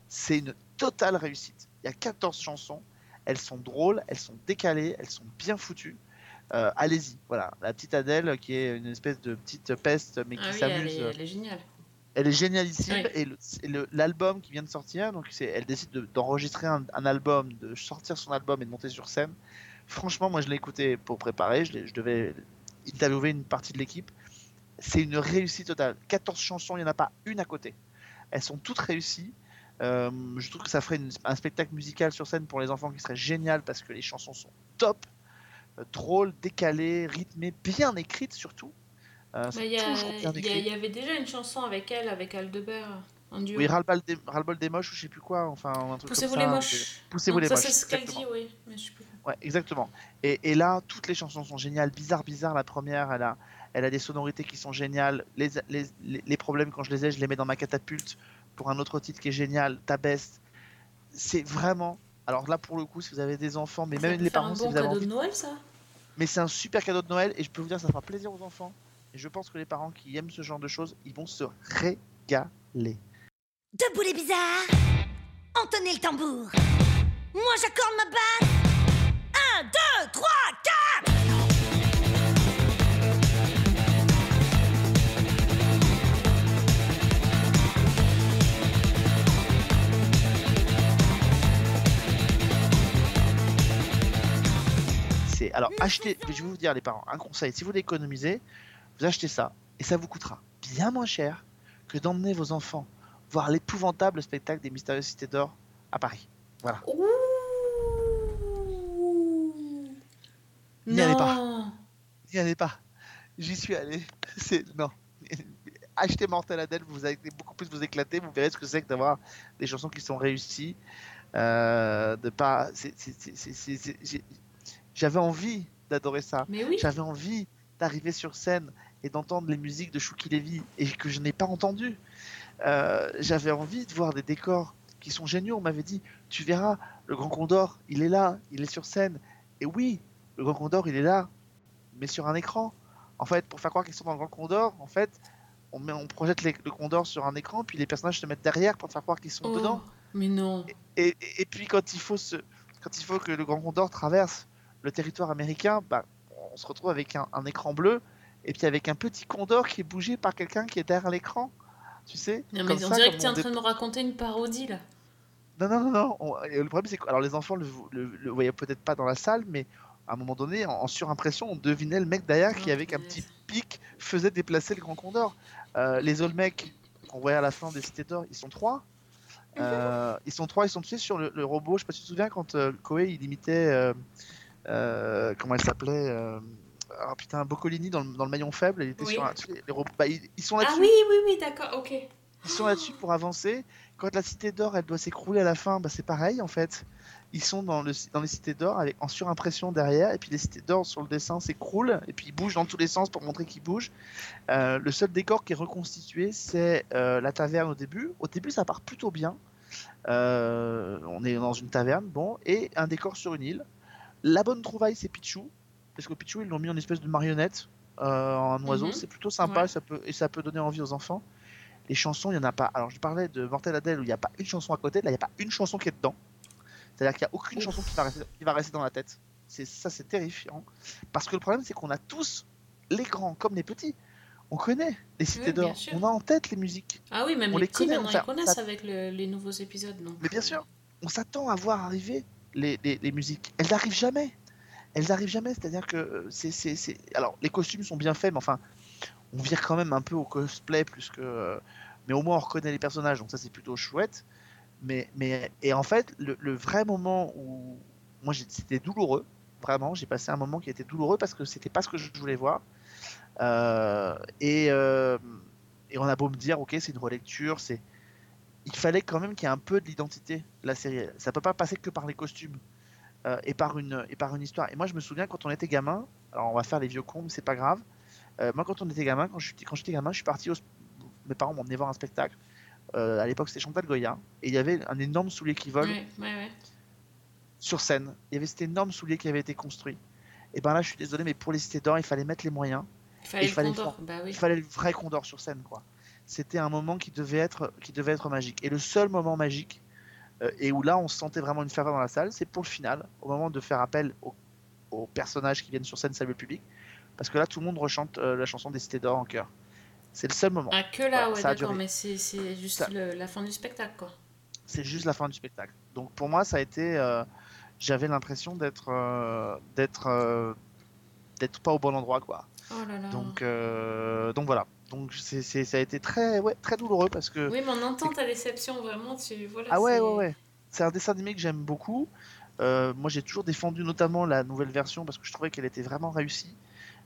c'est une totale réussite. Il y a 14 chansons, elles sont drôles, elles sont décalées, elles sont bien foutues. Euh, Allez-y, voilà, la petite Adèle qui est une espèce de petite peste mais qui Ah oui, elle s'amuse. elle est géniale. Elle est génialissime Ouais. et l'album qui vient de sortir, donc elle décide de- d'enregistrer un, un album, de sortir son album et de monter sur scène. Franchement, moi je l'ai écouté pour préparer, je, devais interviewer une partie de l'équipe. C'est une réussite totale. 14 chansons, il n'y en a pas une à côté. Elles sont toutes réussies. Euh, je trouve que ça ferait une- un spectacle musical sur scène pour les enfants qui serait génial parce que les chansons sont top, euh, drôles, décalées, rythmées, bien écrites surtout. Euh, Bah, Il y, avait déjà une chanson avec elle, avec Aldebert, en duo. Oui, ras-le-bol des, moches ou je sais plus quoi. Enfin, un truc Poussez-vous comme les moches. Poussez-vous les ça, moches. c'est ce qu'elle dit, oui. Mais je sais plus. Ouais, exactement. Et, et là, toutes les chansons sont géniales. Bizarre, bizarre, la première, elle a, elle a des sonorités qui sont géniales. Les, les, les, problèmes, quand je les ai, je les mets dans ma catapulte pour un autre titre qui est génial, Ta Best. C'est vraiment. Alors là, pour le coup, si vous avez des enfants, mais Ça même les faire parents, un si bon vous avez cadeau envie. de Noël, ça? Mais c'est un super cadeau de Noël et je peux vous dire, ça fera plaisir aux enfants. Et je pense que les parents qui aiment ce genre de choses, ils vont se régaler. Debout les bizarres Entonnez le tambour Moi j'accorde ma basse 1, 2, 3, 4 C'est alors achetez, je vais vous dire les parents, un conseil, si vous voulez économiser, vous achetez ça et ça vous coûtera bien moins cher que d'emmener vos enfants voir l'épouvantable spectacle des Mystérieuses Cités d'Or à Paris. Voilà. N'y allez pas. N'y allez pas. J'y suis allé. C'est non. Achetez Mortel Adèle, vous allez beaucoup plus vous éclater. Vous verrez ce que c'est que d'avoir des chansons qui sont réussies. Euh, de pas. J'avais envie d'adorer ça. Mais oui. J'avais envie d'arriver sur scène et d'entendre les musiques de Shuki Levy et que je n'ai pas entendu. Euh, J'avais envie de voir des décors qui sont géniaux. On m'avait dit, tu verras, le Grand Condor, il est là, il est sur scène. Et oui, le Grand Condor, il est là, mais sur un écran. En fait, pour faire croire qu'ils sont dans le Grand Condor, en fait, on, met, on projette les- le Condor sur un écran, puis les personnages se mettent derrière pour faire croire qu'ils sont Oh, dedans. Mais non. Et, et- et puis quand il faut se, quand il faut que le Grand Condor traverse le territoire américain, bah, on se retrouve avec un, un écran bleu et puis avec un petit Condor qui est bougé par quelqu'un qui est derrière l'écran. Tu sais Non, mais on dirait que tu es en dé- train de nous raconter une parodie, là. Non, non, non, non. on- le problème, c'est que alors, les enfants le, le, le voyaient peut-être pas dans la salle, mais à un moment donné, en, en surimpression, on devinait le mec derrière qui, avec un petit pic, faisait déplacer le Grand Condor. Euh, les Olmecs qu'on voyait à la fin des Cités d'Or, ils sont trois. Euh, ils sont trois, ils sont tués sur le, le robot. Je sais pas si tu te souviens quand euh, Koei il imitait. euh, euh, comment elle s'appelait Ah putain, Boccolini dans le, dans le maillon faible, il était Oui. sur un. tu sais, Les, robots, bah, ils, ils sont Ah là-dessus. oui, oui, oui, d'accord, ok. Ils sont là-dessus pour avancer. Quand la cité d'or, elle doit s'écrouler à la fin, bah, c'est pareil en fait. Ils sont dans, le, dans les cités d'or avec en surimpression derrière, et puis les cités d'or sur le dessin s'écroulent, et puis ils bougent dans tous les sens pour montrer qu'ils bougent. Euh, le seul décor qui est reconstitué, c'est euh, la taverne au début. Au début, ça part plutôt bien. Euh, on est dans une taverne, bon, et un décor sur une île. La bonne trouvaille, c'est Pichou, parce que Pichou, ils l'ont mis en espèce de marionnette, en oiseau. Mhm. C'est plutôt sympa, Ouais. ça peut, et ça peut donner envie aux enfants. Les chansons, il n'y en a pas. Alors, je parlais de Mortel Adèle où il n'y a pas une chanson à côté, là, il n'y a pas une chanson qui est dedans. C'est-à-dire qu'il n'y a aucune chanson qui va, rester, qui va rester dans la tête. C'est ça, c'est terrifiant. Parce que le problème, c'est qu'on a tous, les grands comme les petits, on connaît les cités Oui, d'or. On a en tête les musiques. Ah oui, même On les, petits connaît, maintenant on ils connaissent avec le- les nouveaux épisodes. Donc. Mais bien sûr, on s'attend à voir arriver les, les- les musiques. Elles n'arrivent jamais. Elles arrivent jamais. C'est-à-dire que euh, c'est- Alors, les costumes sont bien faits, mais enfin, on vire quand même un peu au cosplay plus que. euh, Mais au moins, on reconnaît les personnages, donc ça, c'est plutôt chouette. Mais, mais... Et en fait, le, vrai moment où. Moi, c'était douloureux. Vraiment, j'ai passé un moment qui était douloureux parce que c'était pas ce que je voulais voir. Euh, et, euh, et on a beau me dire, ok, c'est une relecture, c'est il fallait quand même qu'il y ait un peu de l'identité de la série. Ça peut pas passer que par les costumes et, par une, et par une histoire. Et moi, je me souviens quand on était gamin, alors on va faire les vieux cons, c'est pas grave. Euh, moi, quand on était gamin, quand j'étais quand j'étais gamin, je suis parti au, mes parents m'ont emmené voir un spectacle. Euh, à l'époque, c'était Chantal Goya, et il y avait un énorme soulier qui vole Ouais, ouais, ouais. sur scène. Il y avait cet énorme soulier qui avait été construit. Et ben là, je suis désolé, mais pour les cités d'or, il fallait mettre les moyens. Il fallait Et le Condor, faire- bah oui. il fallait le vrai Condor sur scène, quoi. C'était un moment qui devait être, qui devait être magique. Et le seul moment magique, euh, et où là on sentait vraiment une ferveur dans la salle, c'est pour le final, au moment de faire appel aux, aux personnages qui viennent sur scène saluer le public, parce que là tout le monde rechante euh, la chanson des Cités d'Or en chœur. C'est le seul moment. Ah, que là, Voilà, ouais, d'accord, mais c'est juste Ça- le- la fin du spectacle, quoi. C'est juste la fin du spectacle. Donc pour moi, ça a été, euh, j'avais l'impression d'être, euh, d'être, d'être pas au bon endroit, quoi. Oh là là. Donc, donc voilà. Donc c'est, c'est- ça a été très, ouais, très douloureux parce que. Oui, mais on entend ta déception, vraiment. Tu... Voilà, Ah ouais, ouais, ouais. C'est un dessin animé que j'aime beaucoup. Euh, moi, j'ai toujours défendu notamment la nouvelle version parce que je trouvais qu'elle était vraiment réussie.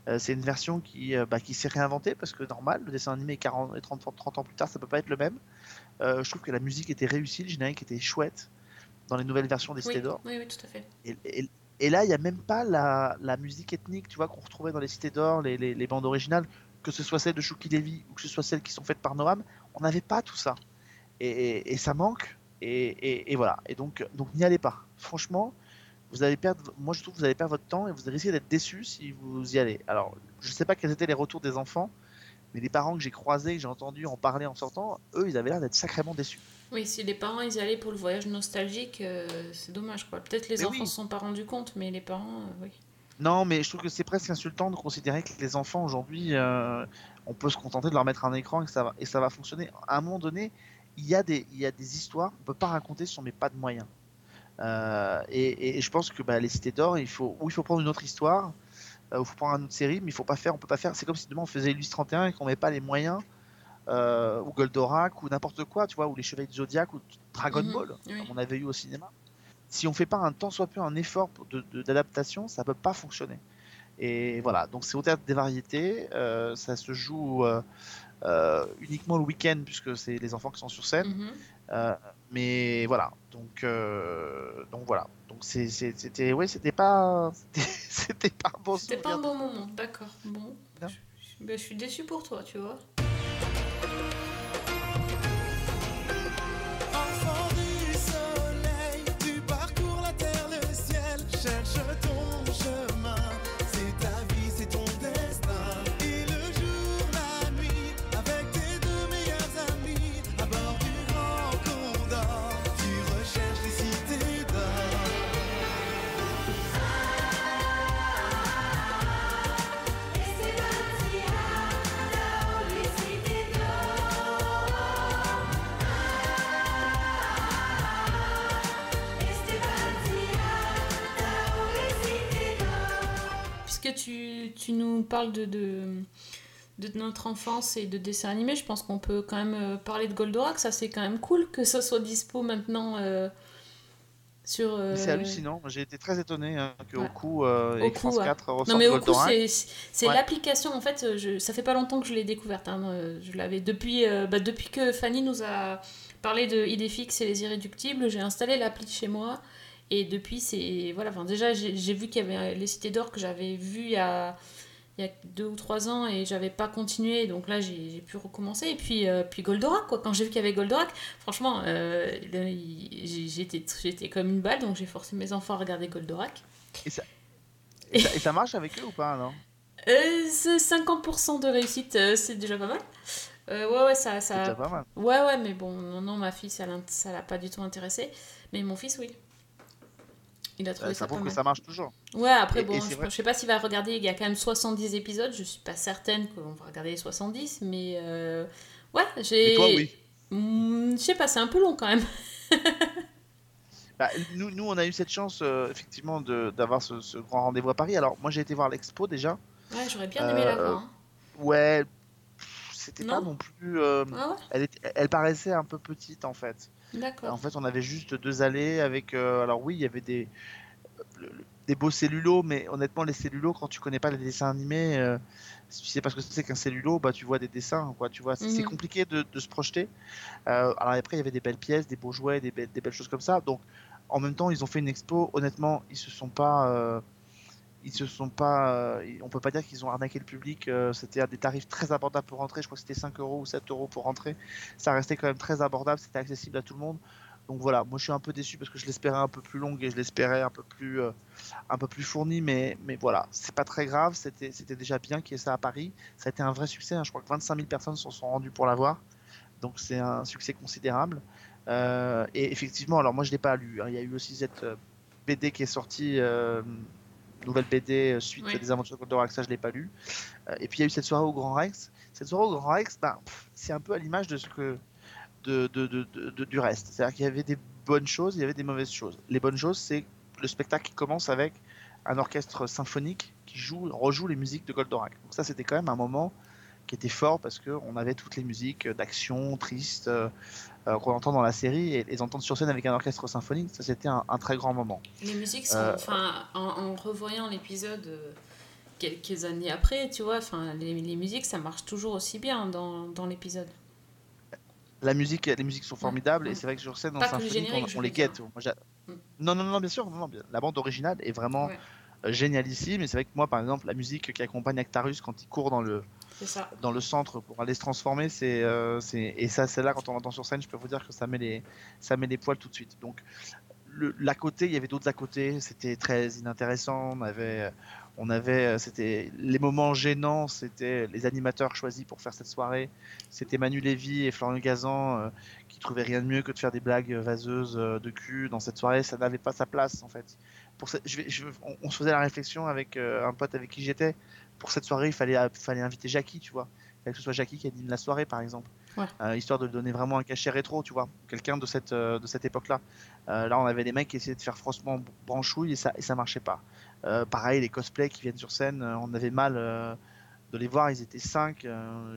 Euh, c'est une version qui, euh, bah, qui s'est réinventée parce que normal, le dessin animé 40 et 30, 30 ans plus tard, ça peut pas être le même. Euh, je trouve que la musique était réussie, le générique était chouette dans les nouvelles versions des Cités d'Or. oui, oui, tout à fait. Et, et- et là, il n'y a même pas la, la musique ethnique, tu vois, qu'on retrouvait dans les Cités d'Or, les, les- les bandes originales, que ce soit celles de Shuki Levy ou que ce soit celles qui sont faites par Noam, on n'avait pas tout ça. Et, ça manque. Et, voilà. Et donc, donc n'y allez pas. Franchement, vous allez perdre. Moi, je trouve que vous allez perdre votre temps et vous risquez d'être déçus si vous y allez. Alors, je sais pas quels étaient les retours des enfants, mais les parents que j'ai croisés, que j'ai entendu en parler en sortant, eux, ils avaient l'air d'être sacrément déçus. Oui, si les parents ils y allaient pour le voyage nostalgique, euh, c'est dommage, quoi. Peut-être les Mais enfants oui. se sont pas rendus compte, mais les parents, euh, oui. Non, mais je trouve que c'est presque insultant de considérer que les enfants aujourd'hui, euh, on peut se contenter de leur mettre un écran et que ça va, et ça va fonctionner. À un moment donné, il y a des, il y a des histoires qu'on peut pas raconter si on met pas de moyens. Euh, et, et je pense que bah, les cités d'or, il faut, ou il faut prendre une autre histoire, euh, ou il faut prendre une autre série, mais il faut pas faire, on peut pas faire. C'est comme si demain on faisait Ulysse 31 et qu'on met pas les moyens, euh, ou Goldorak, ou n'importe quoi, tu vois, ou les Chevaliers du Zodiac, ou Dragon Mhm, Ball, oui. comme on avait eu au cinéma. Si on fait pas un tant soit peu un effort d'adaptation, ça peut pas fonctionner. Et voilà, donc c'est au théâtre des variétés, euh, ça se joue euh, euh, uniquement le week-end puisque c'est les enfants qui sont sur scène. Mhm. Mais voilà, donc euh, donc voilà, donc c'était ouais, c'était pas c'était- pas un bon C'était pas un bon moment, d'accord. Bon. Je, ben, je suis déçue pour toi, tu vois. Tu, nous parles de, de, de notre enfance et de dessins animés, je pense qu'on peut quand même euh, parler de Goldorak. Ça, c'est quand même cool que ça soit dispo maintenant euh, Sur, Mais C'est euh, hallucinant. J'ai été très étonné hein, que Ouais. Oku euh, et Oku, France ouais. 4 ressortent Non mais Oku, c'est Ouais. l'application en fait. euh, Je, ça fait pas longtemps que je l'ai découverte. hein, euh, Je l'avais depuis euh, bah, depuis que Fanny nous a parlé de Idéfix et les irréductibles. J'ai installé l'appli chez moi et depuis c'est voilà. Enfin déjà j'ai vu qu'il y avait les cités d'or que j'avais vu il y a il y a deux ou trois ans et j'avais pas continué donc là j'ai pu recommencer et puis euh, puis Goldorak quoi quand j'ai vu qu'il y avait Goldorak franchement euh, j'étais comme une balle donc j'ai forcé mes enfants à regarder Goldorak Et ça, et ça, et ça marche avec eux ou pas alors? Euh, c'est 50% de réussite, euh, c'est déjà pas mal. Euh, ouais, ouais, ça. ça... déjà pas mal. Ouais, ouais, mais bon, non, non, ma fille, ça l'a pas du tout intéressé. Mais mon fils, oui. Il a trouvé Euh, ça, Ça pas prouve que mal. ça marche toujours. Ouais, après, Et- bon, et je, je sais pas s'il va regarder, il y a quand même 70 épisodes, je suis pas certaine qu'on va regarder les 70, mais euh, ouais, j'ai. Toi, oui. Hmm, je sais pas, c'est un peu long quand même. Bah, nous, nous, on a eu cette chance, euh, effectivement, d'avoir ce, ce grand rendez-vous à Paris. Alors, moi, j'ai été voir l'expo déjà. Ouais, j'aurais bien aimé la Euh, voir. hein. Ouais, pff, c'était pas Non plus. euh, Ah ouais elle, était- elle paraissait un peu petite en fait. En fait, on avait juste deux allées avec. euh, alors, oui, il y avait des, des beaux cellulos, mais honnêtement, les cellulos, quand tu connais pas les dessins animés, euh, si tu sais pas ce que c'est qu'un cellulo, bah, tu vois des dessins, quoi. Tu vois, c'est Mhm. compliqué de, de se projeter. Euh, alors, après, il y avait des belles pièces, des beaux jouets, des belles, des belles choses comme ça. Donc, en même temps, ils ont fait une expo. Honnêtement, ils se sont pas. Ils se sont pas. euh, on peut pas dire qu'ils ont arnaqué le public. euh, c'était à des tarifs très abordables pour rentrer. Je crois que c'était 5 euros ou 7 euros pour rentrer. Ça restait quand même très abordable. C'était accessible à tout le monde. Donc voilà, moi je suis un peu déçu parce que je l'espérais un peu plus longue et je l'espérais un peu plus, euh, un peu plus fournie, mais, mais voilà, c'est pas très grave. C'était, c'était déjà bien qu'il y ait ça à Paris. Ça a été un vrai succès. hein. Je crois que 25 000 personnes se sont rendues pour la voir. Donc c'est un succès considérable. Et effectivement, alors moi je l'ai pas lu. hein. Il y a eu aussi cette BD qui est sortie, nouvelle BD euh, suite Oui. des aventures de Goldorak, ça je l'ai pas lu. Euh, et puis il y a eu cette soirée au Grand Rex. Cette soirée au Grand Rex, ben, pff, c'est un peu à l'image de ce que de, de- de- de- de- du reste. C'est-à-dire qu'il y avait des bonnes choses, il y avait des mauvaises choses. Les bonnes choses, c'est le spectacle qui commence avec un orchestre symphonique qui joue, rejoue les musiques de Goldorak. Donc ça, c'était quand même un moment qui était fort parce qu'on avait toutes les musiques d'action, tristes, euh, euh, qu'on entend dans la série, et les entendre sur scène avec un orchestre symphonique, ça c'était un, un très grand moment. Les musiques sont. Euh, Enfin, en, en revoyant l'épisode euh, quelques années après, tu vois, enfin, les, les musiques, ça marche toujours aussi bien dans, dans l'épisode. La musique, les musiques sont formidables et c'est vrai que sur scène, générique, on, on les guette. Moi, j'a- non, non, non, bien sûr, non, non, bien- la bande originale est vraiment euh, génialissime. Et c'est vrai que moi, par exemple, la musique qui accompagne Actarus quand il court dans le, ça. dans le centre pour aller se transformer, c'est, euh, c'est et ça, c'est là quand on l'entend sur scène, je peux vous dire que ça met les, ça met les poils tout de suite. Donc, l'à côté, il y avait d'autres à côté, c'était très inintéressant. On avait, on avait, c'était les moments gênants, c'était les animateurs choisis pour faire cette soirée. C'était Manu Lévy et Florian Gazan euh, qui trouvaient rien de mieux que de faire des blagues vaseuses euh, de cul dans cette soirée. Ça n'avait pas sa place en fait. Pour cette- je vais- je- on, on se faisait la réflexion avec euh, un pote avec qui j'étais. Pour cette soirée, il fallait, fallait inviter Jackie, tu vois. Il fallait que ce soit Jackie qui anime la soirée, par exemple. Ouais. Euh, histoire de lui donner vraiment un cachet rétro, tu vois. Quelqu'un de cette, euh, de cette époque-là. Là, on avait des mecs qui essayaient de faire franchement branchouille et ça, et ça marchait pas. Pareil, les cosplays qui viennent sur scène, on avait mal de les voir. Ils étaient 5,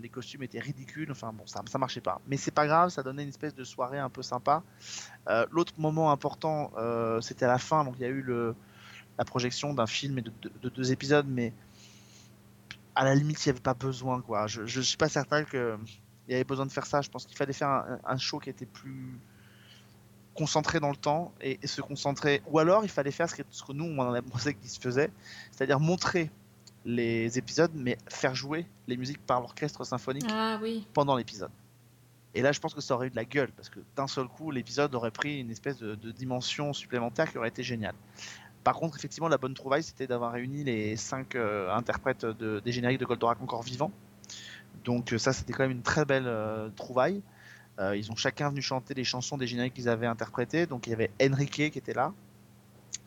les costumes étaient ridicules. Enfin bon, ça, ça marchait pas. Mais c'est pas grave, ça donnait une espèce de soirée un peu sympa. Euh, L'autre moment important, euh, c'était à la fin. Donc il y a eu la projection d'un film et de, de- de deux épisodes, mais à la limite, il n'y avait pas besoin. Quoi. Je ne suis pas certain qu'il y avait besoin de faire ça. Je pense qu'il fallait faire un, show qui était plus concentré dans le temps et, se concentrer. Ou alors, il fallait faire ce que, nous, on a pensé qu'il se faisait, c'est-à-dire montrer les épisodes, mais faire jouer les musiques par l'orchestre symphonique Ah oui. pendant l'épisode. Et là, je pense que ça aurait eu de la gueule, parce que d'un seul coup, l'épisode aurait pris une espèce de, de dimension supplémentaire qui aurait été géniale. Par contre, effectivement, la bonne trouvaille, c'était d'avoir réuni les cinq euh, interprètes de, des génériques de Goldorak encore vivants. Donc euh, ça, c'était quand même une très belle euh, trouvaille. Euh, ils ont chacun venu chanter les chansons des génériques qu'ils avaient interprétées. Donc il y avait Enrique qui était là,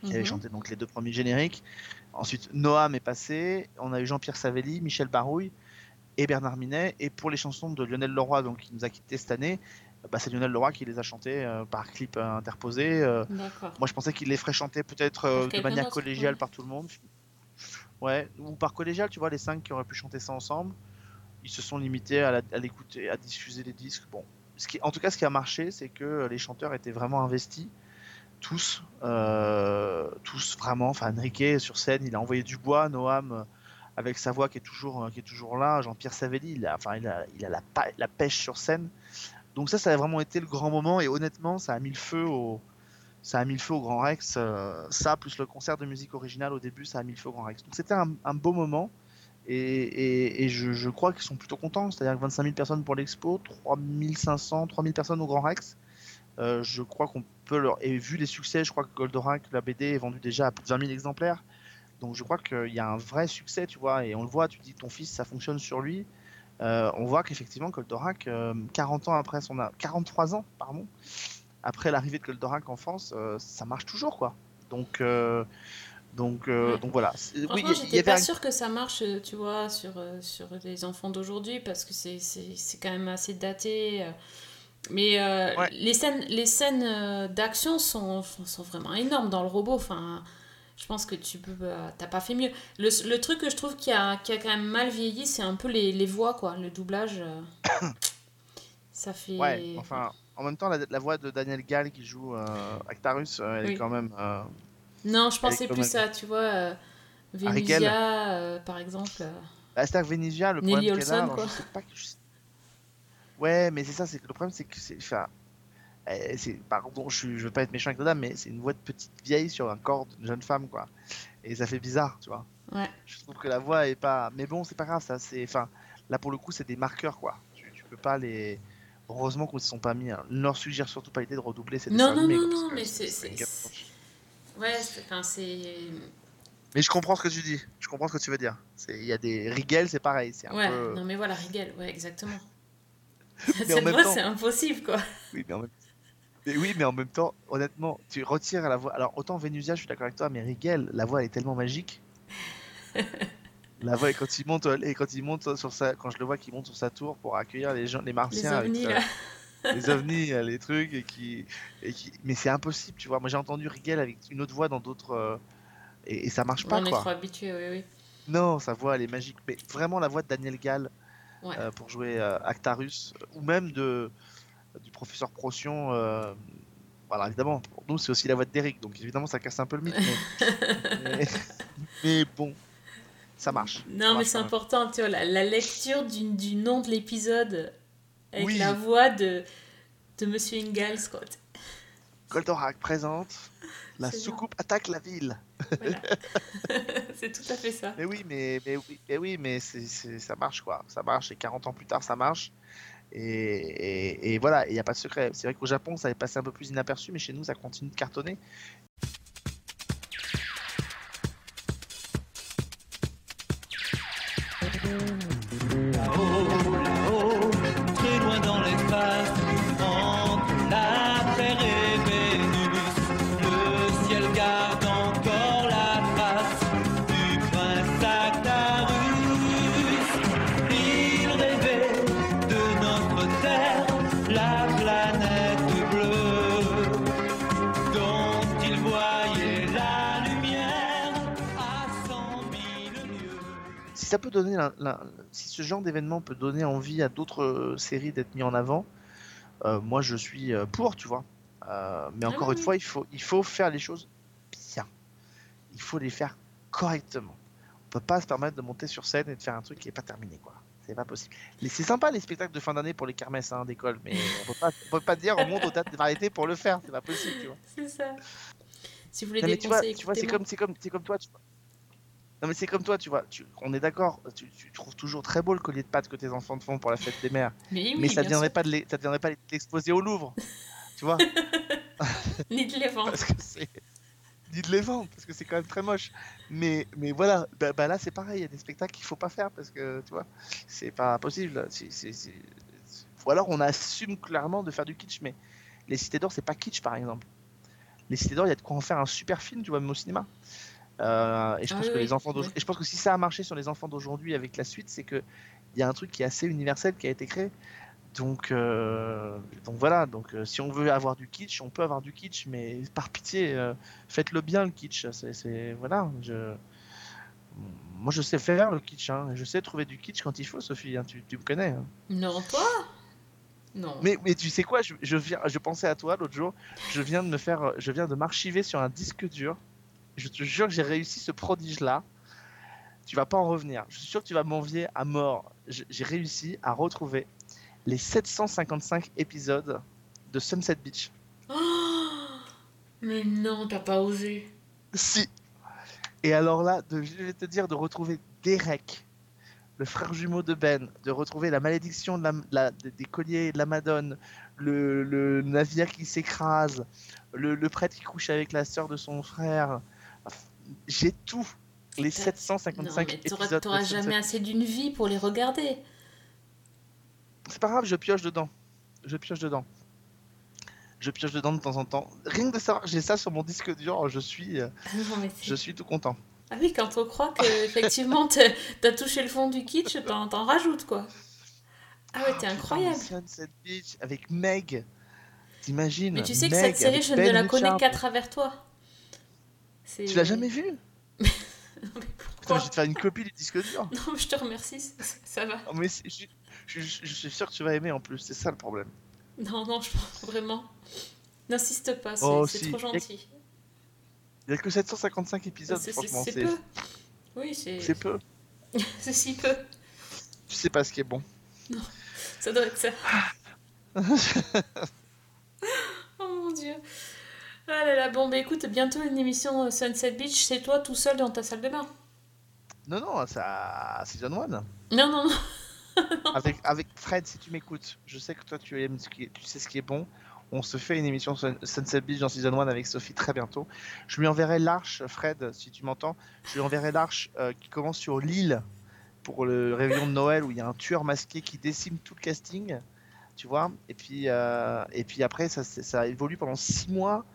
qui avait Mhm. chanté donc les deux premiers génériques. Ensuite, Noam est passé. On a eu Jean-Pierre Savelli, Michel Barouille et Bernard Minet. Et pour les chansons de Lionel Leroy, donc qui nous a quittés cette année, bah, c'est Lionel Leroy qui les a chantées euh, par clip euh, interposé. Euh, moi, je pensais qu'il les ferait chanter peut-être euh, de manière collégiale ouais. par tout le monde. Ouais, ou par collégial, tu vois, les cinq qui auraient pu chanter ça ensemble. Ils se sont limités à la- à l'écouter, à diffuser les disques. Bon, ce qui, en tout cas, ce qui a marché, c'est que les chanteurs étaient vraiment investis. Tous, euh, tous vraiment. Enfin, Enrique sur scène, il a envoyé du bois. Noam euh, avec sa voix qui est toujours, euh, qui est toujours là. Jean-Pierre Savelli, il a, enfin, il a, la, pêche sur scène. Donc ça, ça a vraiment été le grand moment. Et honnêtement, ça a mis le feu au, Grand Rex. ça plus le concert de musique originale au début, ça a mis le feu au Grand Rex. Donc c'était un, beau moment. Et, je, crois qu'ils sont plutôt contents. C'est-à-dire que 25 000 personnes pour l'expo, 3500, 3000 personnes au Grand Rex. Euh, je crois qu'on peut leur. Et vu les succès, je crois que Goldorak, la BD, est vendue déjà à plus de 20 000 exemplaires. Donc je crois qu'il y a un vrai succès, tu vois. Et on le voit, tu dis ton fils, ça fonctionne sur lui. Euh, on voit qu'effectivement, Goldorak, euh, 40 ans après son. a- 43 ans, pardon, après l'arrivée de Goldorak en France, euh, ça marche toujours, quoi. Donc. euh, donc, euh, Ouais. donc voilà. Franchement, oui, j'étais pas un- sûre que ça marche, euh, tu vois, sur, euh, sur les enfants d'aujourd'hui, parce que c'est quand même assez daté. Mais euh, les scènes, les scènes euh, d'action sont, sont vraiment énormes dans le robot. Enfin, je pense que tu peux, euh, t'as pas fait mieux. Le, le truc que je trouve qui a, qui a quand même mal vieilli, c'est un peu les, les voix, quoi. Le doublage, euh, ça fait. Ouais, enfin, en même temps, la, la voix de Daniel Gall qui joue euh, Actarus, elle Oui. est quand même. Non, je pensais plus même- à, tu vois, euh, par exemple. Bah, c'est-à-dire le Nelly problème a, Olson, alors, quoi. je sais pas que je- Ouais, mais c'est ça, c'est que le problème, c'est que c'est. Enfin, euh, pardon, je, je veux pas être méchant avec la dame, mais c'est une voix de petite vieille sur un corps d'une jeune femme, quoi. Et ça fait bizarre, tu vois. Ouais. Je trouve que la voix est pas. Mais bon, c'est pas grave, ça. C'est. Enfin, là pour le coup, c'est des marqueurs, quoi. Tu, tu peux pas les. Heureusement qu'on ne se sont pas mis. Hein. Ne leur suggère surtout pas l'idée de redoubler ces Non, non, non, non, mais c'est. Ouais, enfin, c'est. Mais je comprends ce que tu dis. Je comprends ce que tu veux dire. Il y a des Rigel, c'est pareil. C'est un Ouais, peu. non mais voilà, Rigel, ouais, exactement. Mais en même temps- c'est impossible, quoi. Oui, mais en même... mais oui, mais en même temps, honnêtement, tu retires la voix. Alors autant Venusia, je suis d'accord avec toi, mais Rigel, la voix elle est tellement magique. la voix et quand il monte, et quand il monte sur sa, quand je le vois qu'il monte sur sa tour pour accueillir les gens, les martiens, avec ovnis, là. les ovnis, les trucs et qui, et qui... mais c'est impossible, tu vois. Moi j'ai entendu Rigel avec une autre voix dans d'autres euh, et, et ça marche pas On est quoi. trop habitués, oui, oui. Non, sa voix elle est magique, mais vraiment la voix de Daniel Gall Ouais. euh, pour jouer euh, Actarus ou même de du professeur Procyon. euh, voilà, évidemment, pour nous c'est aussi la voix d'Eric, donc évidemment ça casse un peu le mythe, mais, mais, mais bon, ça marche. Ça Non, mais c'est important, tu vois, la, la lecture du, du nom de l'épisode avec Oui. la voix de, de Monsieur Ingalls, quoi. Goldorak présente la soucoupe attaque la ville. c'est tout à fait ça. Mais oui, mais, mais oui, mais, oui, mais c'est- ça marche quoi. Ça marche et 40 ans plus tard, ça marche. Et, et- et voilà, il n'y a pas de secret. C'est vrai qu'au Japon, ça avait passé un peu plus inaperçu, mais chez nous, ça continue de cartonner. Ça peut donner, la- la- si ce genre d'événement peut donner envie à d'autres euh, séries d'être mis en avant, euh, moi je suis euh, pour, tu vois. Euh, mais encore une fois, il faut, il faut faire les choses bien. Il faut les faire correctement. On peut pas se permettre de monter sur scène et de faire un truc qui est pas terminé, quoi. C'est pas possible. C'est sympa les spectacles de fin d'année pour les kermesses hein, d'école, mais on peut pas, on peut pas dire on monte au théâtre des variétés pour le faire. C'est pas possible, tu vois. C'est ça. Si vous voulez Non, des tu vois, conseils, tu vois, c'est comme, comme, comme toi. Tu vois. Non mais c'est comme toi, tu vois. Tu, on est d'accord. Tu, tu trouves toujours très beau le collier de pâtes que tes enfants te font pour la fête des mères. Mais oui, ça bien viendrait pas de l'e- ça viendrait pas de l'exposer au Louvre, tu vois. Ni de les vendre. Parce que c'est ni de les vendre parce que c'est quand même très moche. Mais mais voilà, bah, bah là c'est pareil. Il y a des spectacles qu'il faut pas faire parce que tu vois, c'est pas possible. Ou alors on assume clairement de faire du kitsch, mais les Cités d'Or c'est pas kitsch par exemple. Les Cités d'Or, il y a de quoi en faire un super film, tu vois, même au cinéma. Euh, et je Ah pense que oui, les enfants oui. et je pense que si ça a marché sur les enfants d'aujourd'hui avec la suite, c'est que il y a un truc qui est assez universel qui a été créé. Donc, euh, donc voilà, donc euh, si on veut avoir du kitsch, on peut avoir du kitsch, mais par pitié, faites-le bien le kitsch. C'est, c'est- voilà, je, moi je sais faire le kitsch, hein, je sais trouver du kitsch quand il faut, Sophie, hein, tu, tu me connais. hein. Non, toi? Non. Mais, mais tu sais quoi, je, je, viens, je pensais à toi l'autre jour. Je viens de me faire, je viens de m'archiver sur un disque dur. Je te jure que j'ai réussi ce prodige-là. Tu vas pas en revenir. Je suis sûr que tu vas m'envier à mort. J'ai réussi à retrouver les 755 épisodes de Sunset Beach. Oh mais non, t'as pas osé. Si. Et alors là, de, je vais te dire de retrouver Derek, le frère jumeau de Ben, de retrouver la malédiction de la, la- des des colliers de la Madone, le, le navire qui s'écrase, le, le prêtre qui couche avec la sœur de son frère. J'ai tout. Les T'as- 755 Non, mais épisodes. de t'auras jamais assez d'une vie pour les regarder. C'est pas grave, je pioche dedans. Je pioche dedans. Je pioche dedans de temps en temps. Rien que de savoir j'ai ça sur mon disque dur, je suis, euh, Ah non, je suis tout content. Ah oui, quand on croit que effectivement t'as touché le fond du kitsch, t'en t'en rajoutes quoi. Ah ouais, t'es incroyable. Sunset Beach avec Meg. T'imagines Mais tu sais que cette série, je ne Ben la connais Richards. qu'à travers toi. Tu l'as jamais vue Putain, je vais te faire une copie du disque dur. Non, mais je te remercie, ça, ça va. Mais je, je- je- je suis sûr que tu vas aimer en plus, c'est ça le problème. Non, non, je pense vraiment. N'insiste pas, c'est Oh, si. trop gentil. Il y a que 755 épisodes, franchement. c'est peu. Oui, c'est. c'est peu. c'est si peu. Tu sais pas ce qui est bon. Non, ça doit être ça. oh mon dieu. Ah là là, bon, bah écoute, bientôt une émission euh, Sunset Beach, c'est toi tout seul dans ta salle de bain. non, non, c'est à Season 1. Non, non, non. avec, avec Fred, si tu m'écoutes, je sais que toi tu aimes ce qui est- tu sais ce qui est bon. On se fait une émission Sun- Sunset Beach dans Season 1 avec Sophie très bientôt. Je lui enverrai l'arche, Fred, si tu m'entends. Je lui enverrai l'arche euh, qui commence sur l'île pour le réveillon de Noël où il y a un tueur masqué qui décime tout le casting. Tu vois et puis, euh, et puis après, ça, ça évolue pendant 6 mois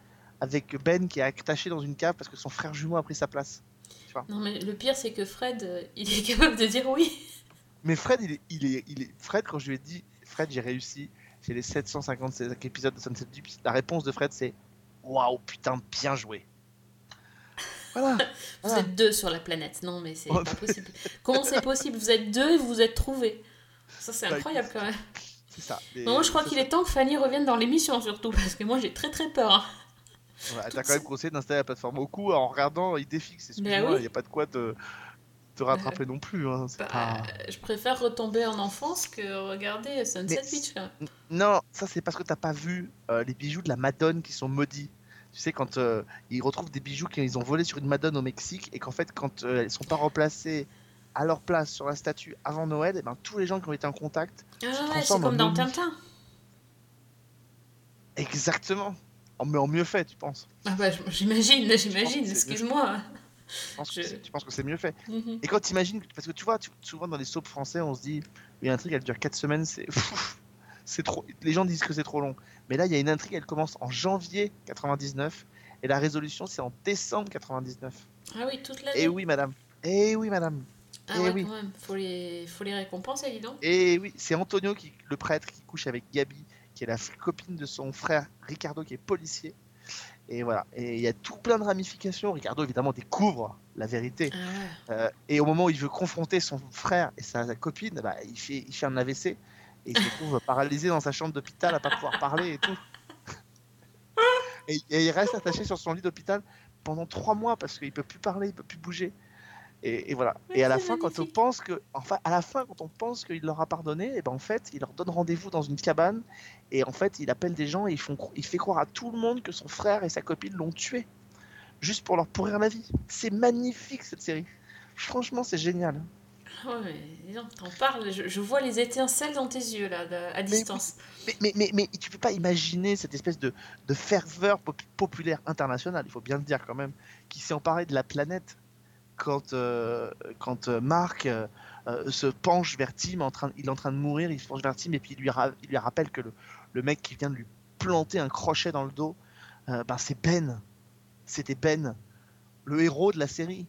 avec Ben qui est attaché dans une cave parce que son frère jumeau a pris sa place. Tu vois Non, mais le pire, c'est que Fred, euh, il est capable de dire oui. Mais Fred, il est, il est, il est... Fred, quand je lui ai dit, Fred, j'ai réussi, j'ai les 755 épisodes de Sunset Beach, la réponse de Fred, c'est Waouh, putain, bien joué. Voilà. Vous Voilà. êtes deux sur la planète. Non, mais c'est pas possible. Comment c'est possible? Vous êtes deux et vous vous êtes trouvés. Ça, c'est Bah, incroyable quand même. C'est ça. Moi, je crois qu'il est temps que Fanny revienne dans l'émission, surtout, parce que moi, j'ai très très peur. C'est- ouais, T'as quand même conseillé d'installer la plateforme au cou en regardant Idéfix. Excuse-moi, il oui. n'y a pas de quoi te, te rattraper non plus. Hein. Bah, pas- Je préfère retomber en enfance que regarder Sunset Mais- Beach. même. Non, ça c'est parce que t'as pas vu euh, les bijoux de la Madone qui sont maudits. Tu sais, quand euh, ils retrouvent des bijoux qu'ils ont volés sur une Madone au Mexique et qu'en fait, quand euh, elles sont pas replacées à leur place sur la statue avant Noël, et ben, tous les gens qui ont été en contact Ah ouais, c'est comme dans. Tintin. Exactement. En, mais en mieux fait, tu penses Ah bah, j'imagine, j'imagine, excuse-moi. Tu penses, que Je- c'est- tu penses que c'est mieux fait Mhm. Et quand tu imagines, parce que tu vois, tu- souvent dans les soaps français, on se dit, il y a une intrigue, elle dure 4 semaines, c'est. c'est trop. Les gens disent que c'est trop long. Mais là, il y a une intrigue, elle commence en janvier 99 et la résolution, c'est en décembre 99. Ah oui, toute l'année. Et oui, madame. Et oui, madame. Ah et ouais, oui. quand même, faut les, faut les récompenser, dis donc. Et oui, c'est Antonio, qui, le prêtre, qui couche avec Gabi, qui est la copine de son frère Ricardo, qui est policier. Et voilà. Et il y a tout plein de ramifications. Ricardo, évidemment, découvre la vérité. Ah Euh, et au moment où il veut confronter son frère et sa, sa copine, bah, il, fait, il fait un AVC. Et il se retrouve paralysé dans sa chambre d'hôpital à pas pouvoir parler et tout. Et, et il reste attaché sur son lit d'hôpital pendant trois mois parce qu'il peut plus parler, il peut plus bouger. Et, et voilà. Et à la fin, quand on pense que, enfin, à la fin, quand on pense qu'il leur a pardonné, et ben en fait, il leur donne rendez-vous dans une cabane. Et en fait, il appelle des gens et ils font, cro- il fait croire à tout le monde que son frère et sa copine l'ont tué, juste pour leur pourrir la vie. C'est magnifique cette série. Franchement, c'est génial. Mais donc, t'en parles, je, je vois les étincelles dans tes yeux, là, à distance. Mais, mais, mais, mais tu peux pas imaginer cette espèce de, de ferveur pop- populaire internationale, il faut bien le dire quand même, qui s'est emparé de la planète quand, euh, quand euh, Marc euh, se penche vers Tim, en train, il est en train de mourir, il se penche vers Tim et puis il lui, ra- il lui rappelle que le, le mec qui vient de lui planter un crochet dans le dos, ben c'est Ben. C'était Ben, le héros de la série,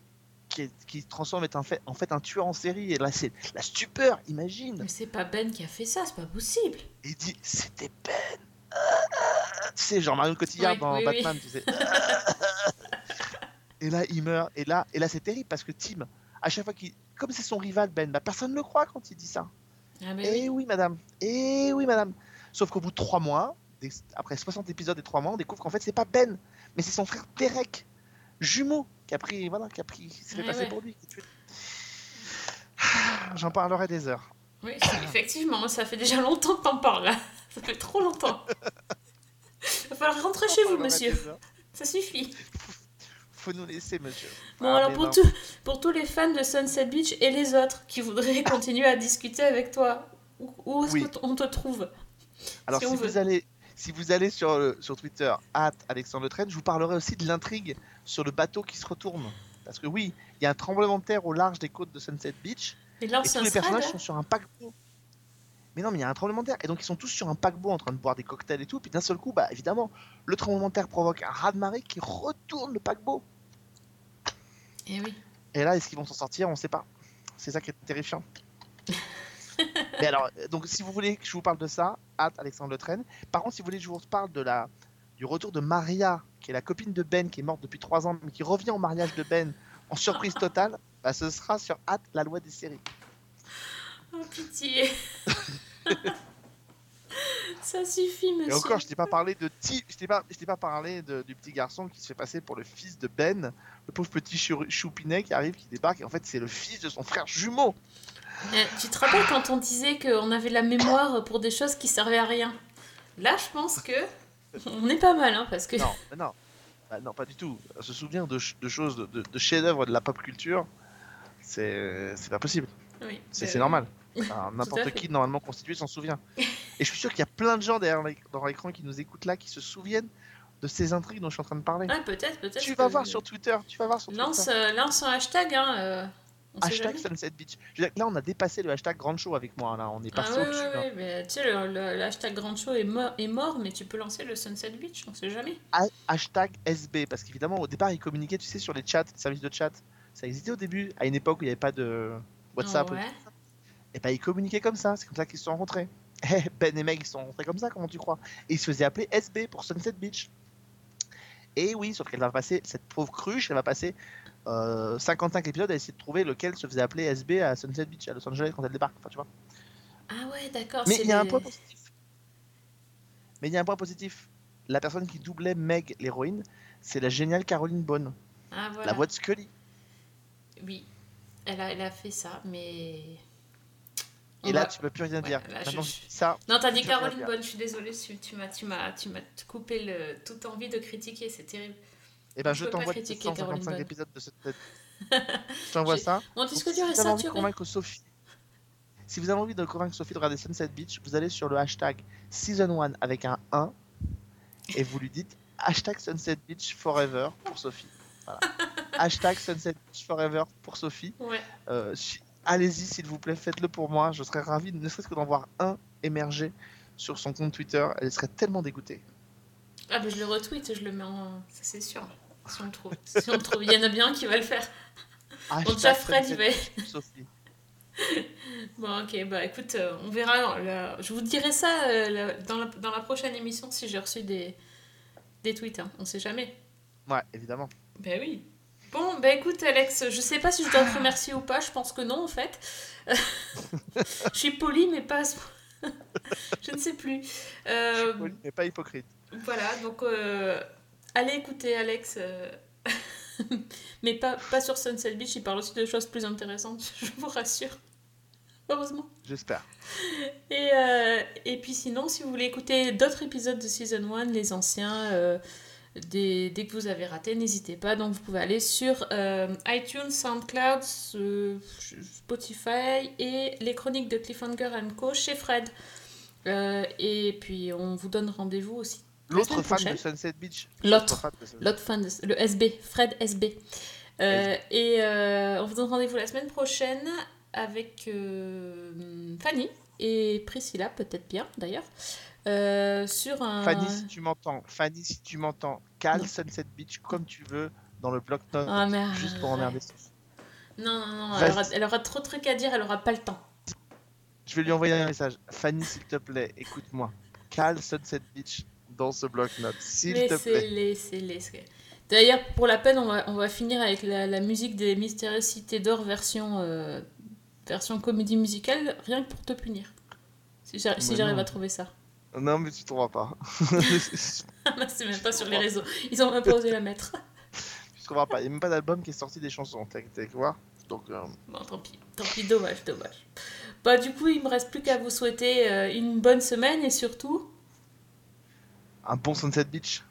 qui, se transforme en fait, en fait un tueur en série. Et là, c'est la stupeur, imagine. Mais c'est pas Ben qui a fait ça, c'est pas possible. Il dit c'était Ben. Tu sais, genre Marion Cotillard Oui, dans oui, oui. Batman, tu sais. et là, il meurt. Et là, et là c'est terrible parce que Tim, à chaque fois qu'il. Comme c'est son rival, Ben, bah, personne ne le croit quand il dit ça. Ah, mais Eh oui. oui, madame. Eh oui, madame. Sauf qu'au bout de 3 mois, des- après 60 épisodes et 3 mois, on découvre qu'en fait c'est pas Ben, mais c'est son frère Derek, jumeau, qui a pris, voilà, qui a pris, s'est fait Ouais, passer ouais. pour lui. tué. J'en parlerai des heures. Oui, effectivement, ça fait déjà longtemps que t'en parles là. Ça fait trop longtemps. Il va falloir rentrer chez vous, monsieur. Ça suffit. Faut nous laisser, monsieur. Bon, Ah, alors mais pour, non. tout- pour tous les fans de Sunset Beach et les autres qui voudraient continuer à discuter avec toi, où, où est-ce Oui. qu'on te trouve? Alors si vous allez si vous allez sur, le- sur Twitter, at Alexandre Le Train, je vous parlerai aussi de l'intrigue sur le bateau qui se retourne. Parce que oui, il y a un tremblement de terre au large des côtes de Sunset Beach. Et là, et tous les personnages thread sont sur un paquebot. Mais non, mais il y a un tremblement de terre. Et donc ils sont tous sur un paquebot en train de boire des cocktails et tout. Puis d'un seul coup, bah évidemment, le tremblement de terre provoque un raz-de-marée qui retourne le paquebot. Et oui. Et là, est-ce qu'ils vont s'en sortir? On ne sait pas. C'est ça qui est terrifiant. Mais alors, euh, donc si vous voulez que je vous parle de ça, hâte Alexandre Le Train. Par contre, si vous voulez que je vous parle de la, du retour de Maria, qui est la copine de Ben, qui est morte depuis 3 ans, mais qui revient au mariage de Ben en surprise totale, bah, ce sera sur hâte la loi des séries. Oh, pitié. ça suffit, monsieur. Et encore, je t'ai pas parlé de Ti- je t'ai pas, je t'ai pas parlé de- du petit garçon qui se fait passer pour le fils de Ben, le pauvre petit chou- choupinet qui arrive, qui débarque, et en fait c'est le fils de son frère jumeau. Euh, tu te rappelles quand on disait qu'on avait la mémoire pour des choses qui servaient à rien? Là, je pense que on est pas mal, hein, parce que. Non, mais non. Bah, non, pas du tout. Se souvenir de, ch- de choses, de, chefs-d'œuvre de la pop culture, c'est c'est pas possible. Oui, C'est c'est oui. normal. N'importe qui normalement constitué s'en souvient. Et je suis sûr qu'il y a plein de gens derrière dans l'écran qui nous écoutent là, qui se souviennent de ces intrigues dont je suis en train de parler. Ah, peut-être, peut-être. tu vas voir sur Twitter, tu vas voir sur Lance, Twitter. euh, lance un hashtag, hein. euh, Hashtag. Sunset Beach. Je veux dire que là, on a dépassé le hashtag Grand Show avec moi. Là, on est Ah passé ouais, au-dessus. ouais, là. ouais, mais tu sais, le, le- le hashtag Grand Show est mort, est mort, mais tu peux lancer le Sunset Beach, on sait jamais. Ha- Hashtag SB, parce qu'évidemment, au départ, ils communiquaient, tu sais, sur les chats, les services de chat. Ça existait au début, à une époque où il n'y avait pas de WhatsApp. Ouais. Et bah, ils communiquaient comme ça, c'est comme ça qu'ils se sont rencontrés. Eh, ben et Meg, ils se sont rencontrés comme ça, comment tu crois? Et ils se faisaient appeler SB pour Sunset Beach. Et oui, sauf qu'elle va passer, cette pauvre cruche, elle va passer euh, 55 épisodes à essayer de trouver lequel se faisait appeler SB à Sunset Beach, à Los Angeles, quand elle débarque. Enfin, tu vois. Ah ouais, d'accord. Mais il y a un point positif. Mais il y a un point positif. La personne qui doublait Meg, l'héroïne, c'est la géniale Caroline Bone, Ah, voilà. la voix de Scully. Oui, elle a, elle a fait ça, mais. Et On là, va- tu peux plus rien Ouais, dire. là, je- je ça. Non, t'as dit Caroline. Bonne, je suis désolée, tu m'as tu m'as- tu m'as coupé le, toute envie de critiquer, c'est terrible. Et ben, Je je t'envoie les critiquer Caroline 155 Bonne. épisodes de cette tête. je t'envoie ça. Mon disque si dur vous est avez envie de saturé. convaincre Sophie, si vous avez envie de convaincre Sophie de regarder Sunset Beach, vous allez sur le hashtag Season 1 avec un 1 et vous lui dites hashtag Sunset Beach Forever pour Sophie. Voilà. hashtag Sunset Beach Forever pour Sophie. Ouais. Euh, si- Allez-y, s'il vous plaît, faites-le pour moi. Je serais ravi, ne serait-ce que d'en voir un émerger sur son compte Twitter. Elle serait tellement dégoûtée. Ah, mais je le retweet et je le mets en. Ça, c'est sûr. Si on le trouve. Si on le trouve, il y en a bien un qui va le faire. Bon, Hashtag déjà, Fred, il va. Sophie. Bon, ok, bah écoute, euh, on verra. là. Je vous dirai ça euh, dans, la, dans la prochaine émission si j'ai reçu des, des tweets. hein. On sait jamais. Ouais, évidemment. Ben oui. Bon, bah écoute, Alex, je sais pas si je dois te remercier ou pas. Je pense que non, en fait. je suis polie, mais pas. je ne sais plus. Euh, Oui, mais pas hypocrite. voilà, donc euh, allez écouter Alex. euh, mais pas, pas sur Sunset Beach, il parle aussi de choses plus intéressantes, je vous rassure. Heureusement. J'espère. Et, euh, et puis sinon, si vous voulez écouter d'autres épisodes de Season 1, les anciens, dès que vous avez raté, n'hésitez pas. Donc vous pouvez aller sur euh, iTunes, SoundCloud, euh, Spotify et les chroniques de Cliffhanger Co. chez Fred. Euh, et puis on vous donne rendez-vous aussi. la L'autre fan de Sunset Beach. L'autre. fan de Sunset L'autre fan de le SB, Fred SB. Euh, et on vous donne rendez-vous la semaine prochaine avec Fanny et Priscilla, peut-être bien d'ailleurs, euh, sur un. Fanny, si tu m'entends, Fanny, si tu m'entends, cale Sunset Beach comme tu veux dans le bloc-notes, Ah, mais juste pour emmerder. Non, non, non, elle aura, elle aura trop de trucs à dire, elle aura pas le temps. Je vais lui envoyer un message. Fanny, s'il te plaît, écoute-moi. Cale Sunset Beach dans ce bloc-notes, s'il te plaît. Laissez-les. D'ailleurs, pour la peine, on va, on va finir avec la, la musique des Mystérieuses Cités d'Or version, euh, version comédie musicale, rien que pour te punir. Si j'arrive si Mais j'arrive à trouver ça. Non, mais tu trouveras pas. c'est même pas sur les réseaux. Ils ont même pas osé la mettre. tu trouveras pas. Il n'y a même pas d'album qui est sorti des chansons. T'as voir. Donc, euh, Bon, tant pis, tant pis, dommage, dommage. Bah, du coup, il me reste plus qu'à vous souhaiter euh, une bonne semaine et surtout. un bon Sunset Beach.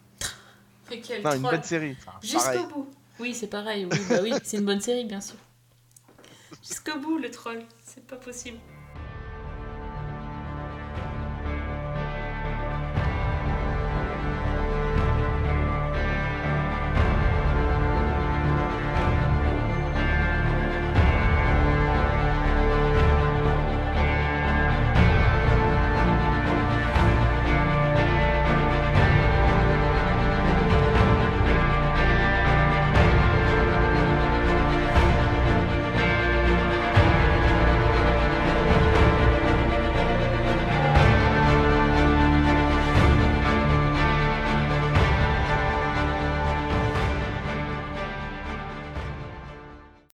Mais quel Non, une bonne série. Enfin, Jusqu'au bout. Oui, c'est pareil. Oui, bah oui, c'est une bonne série, bien sûr. Jusqu'au bout, le troll. C'est pas possible.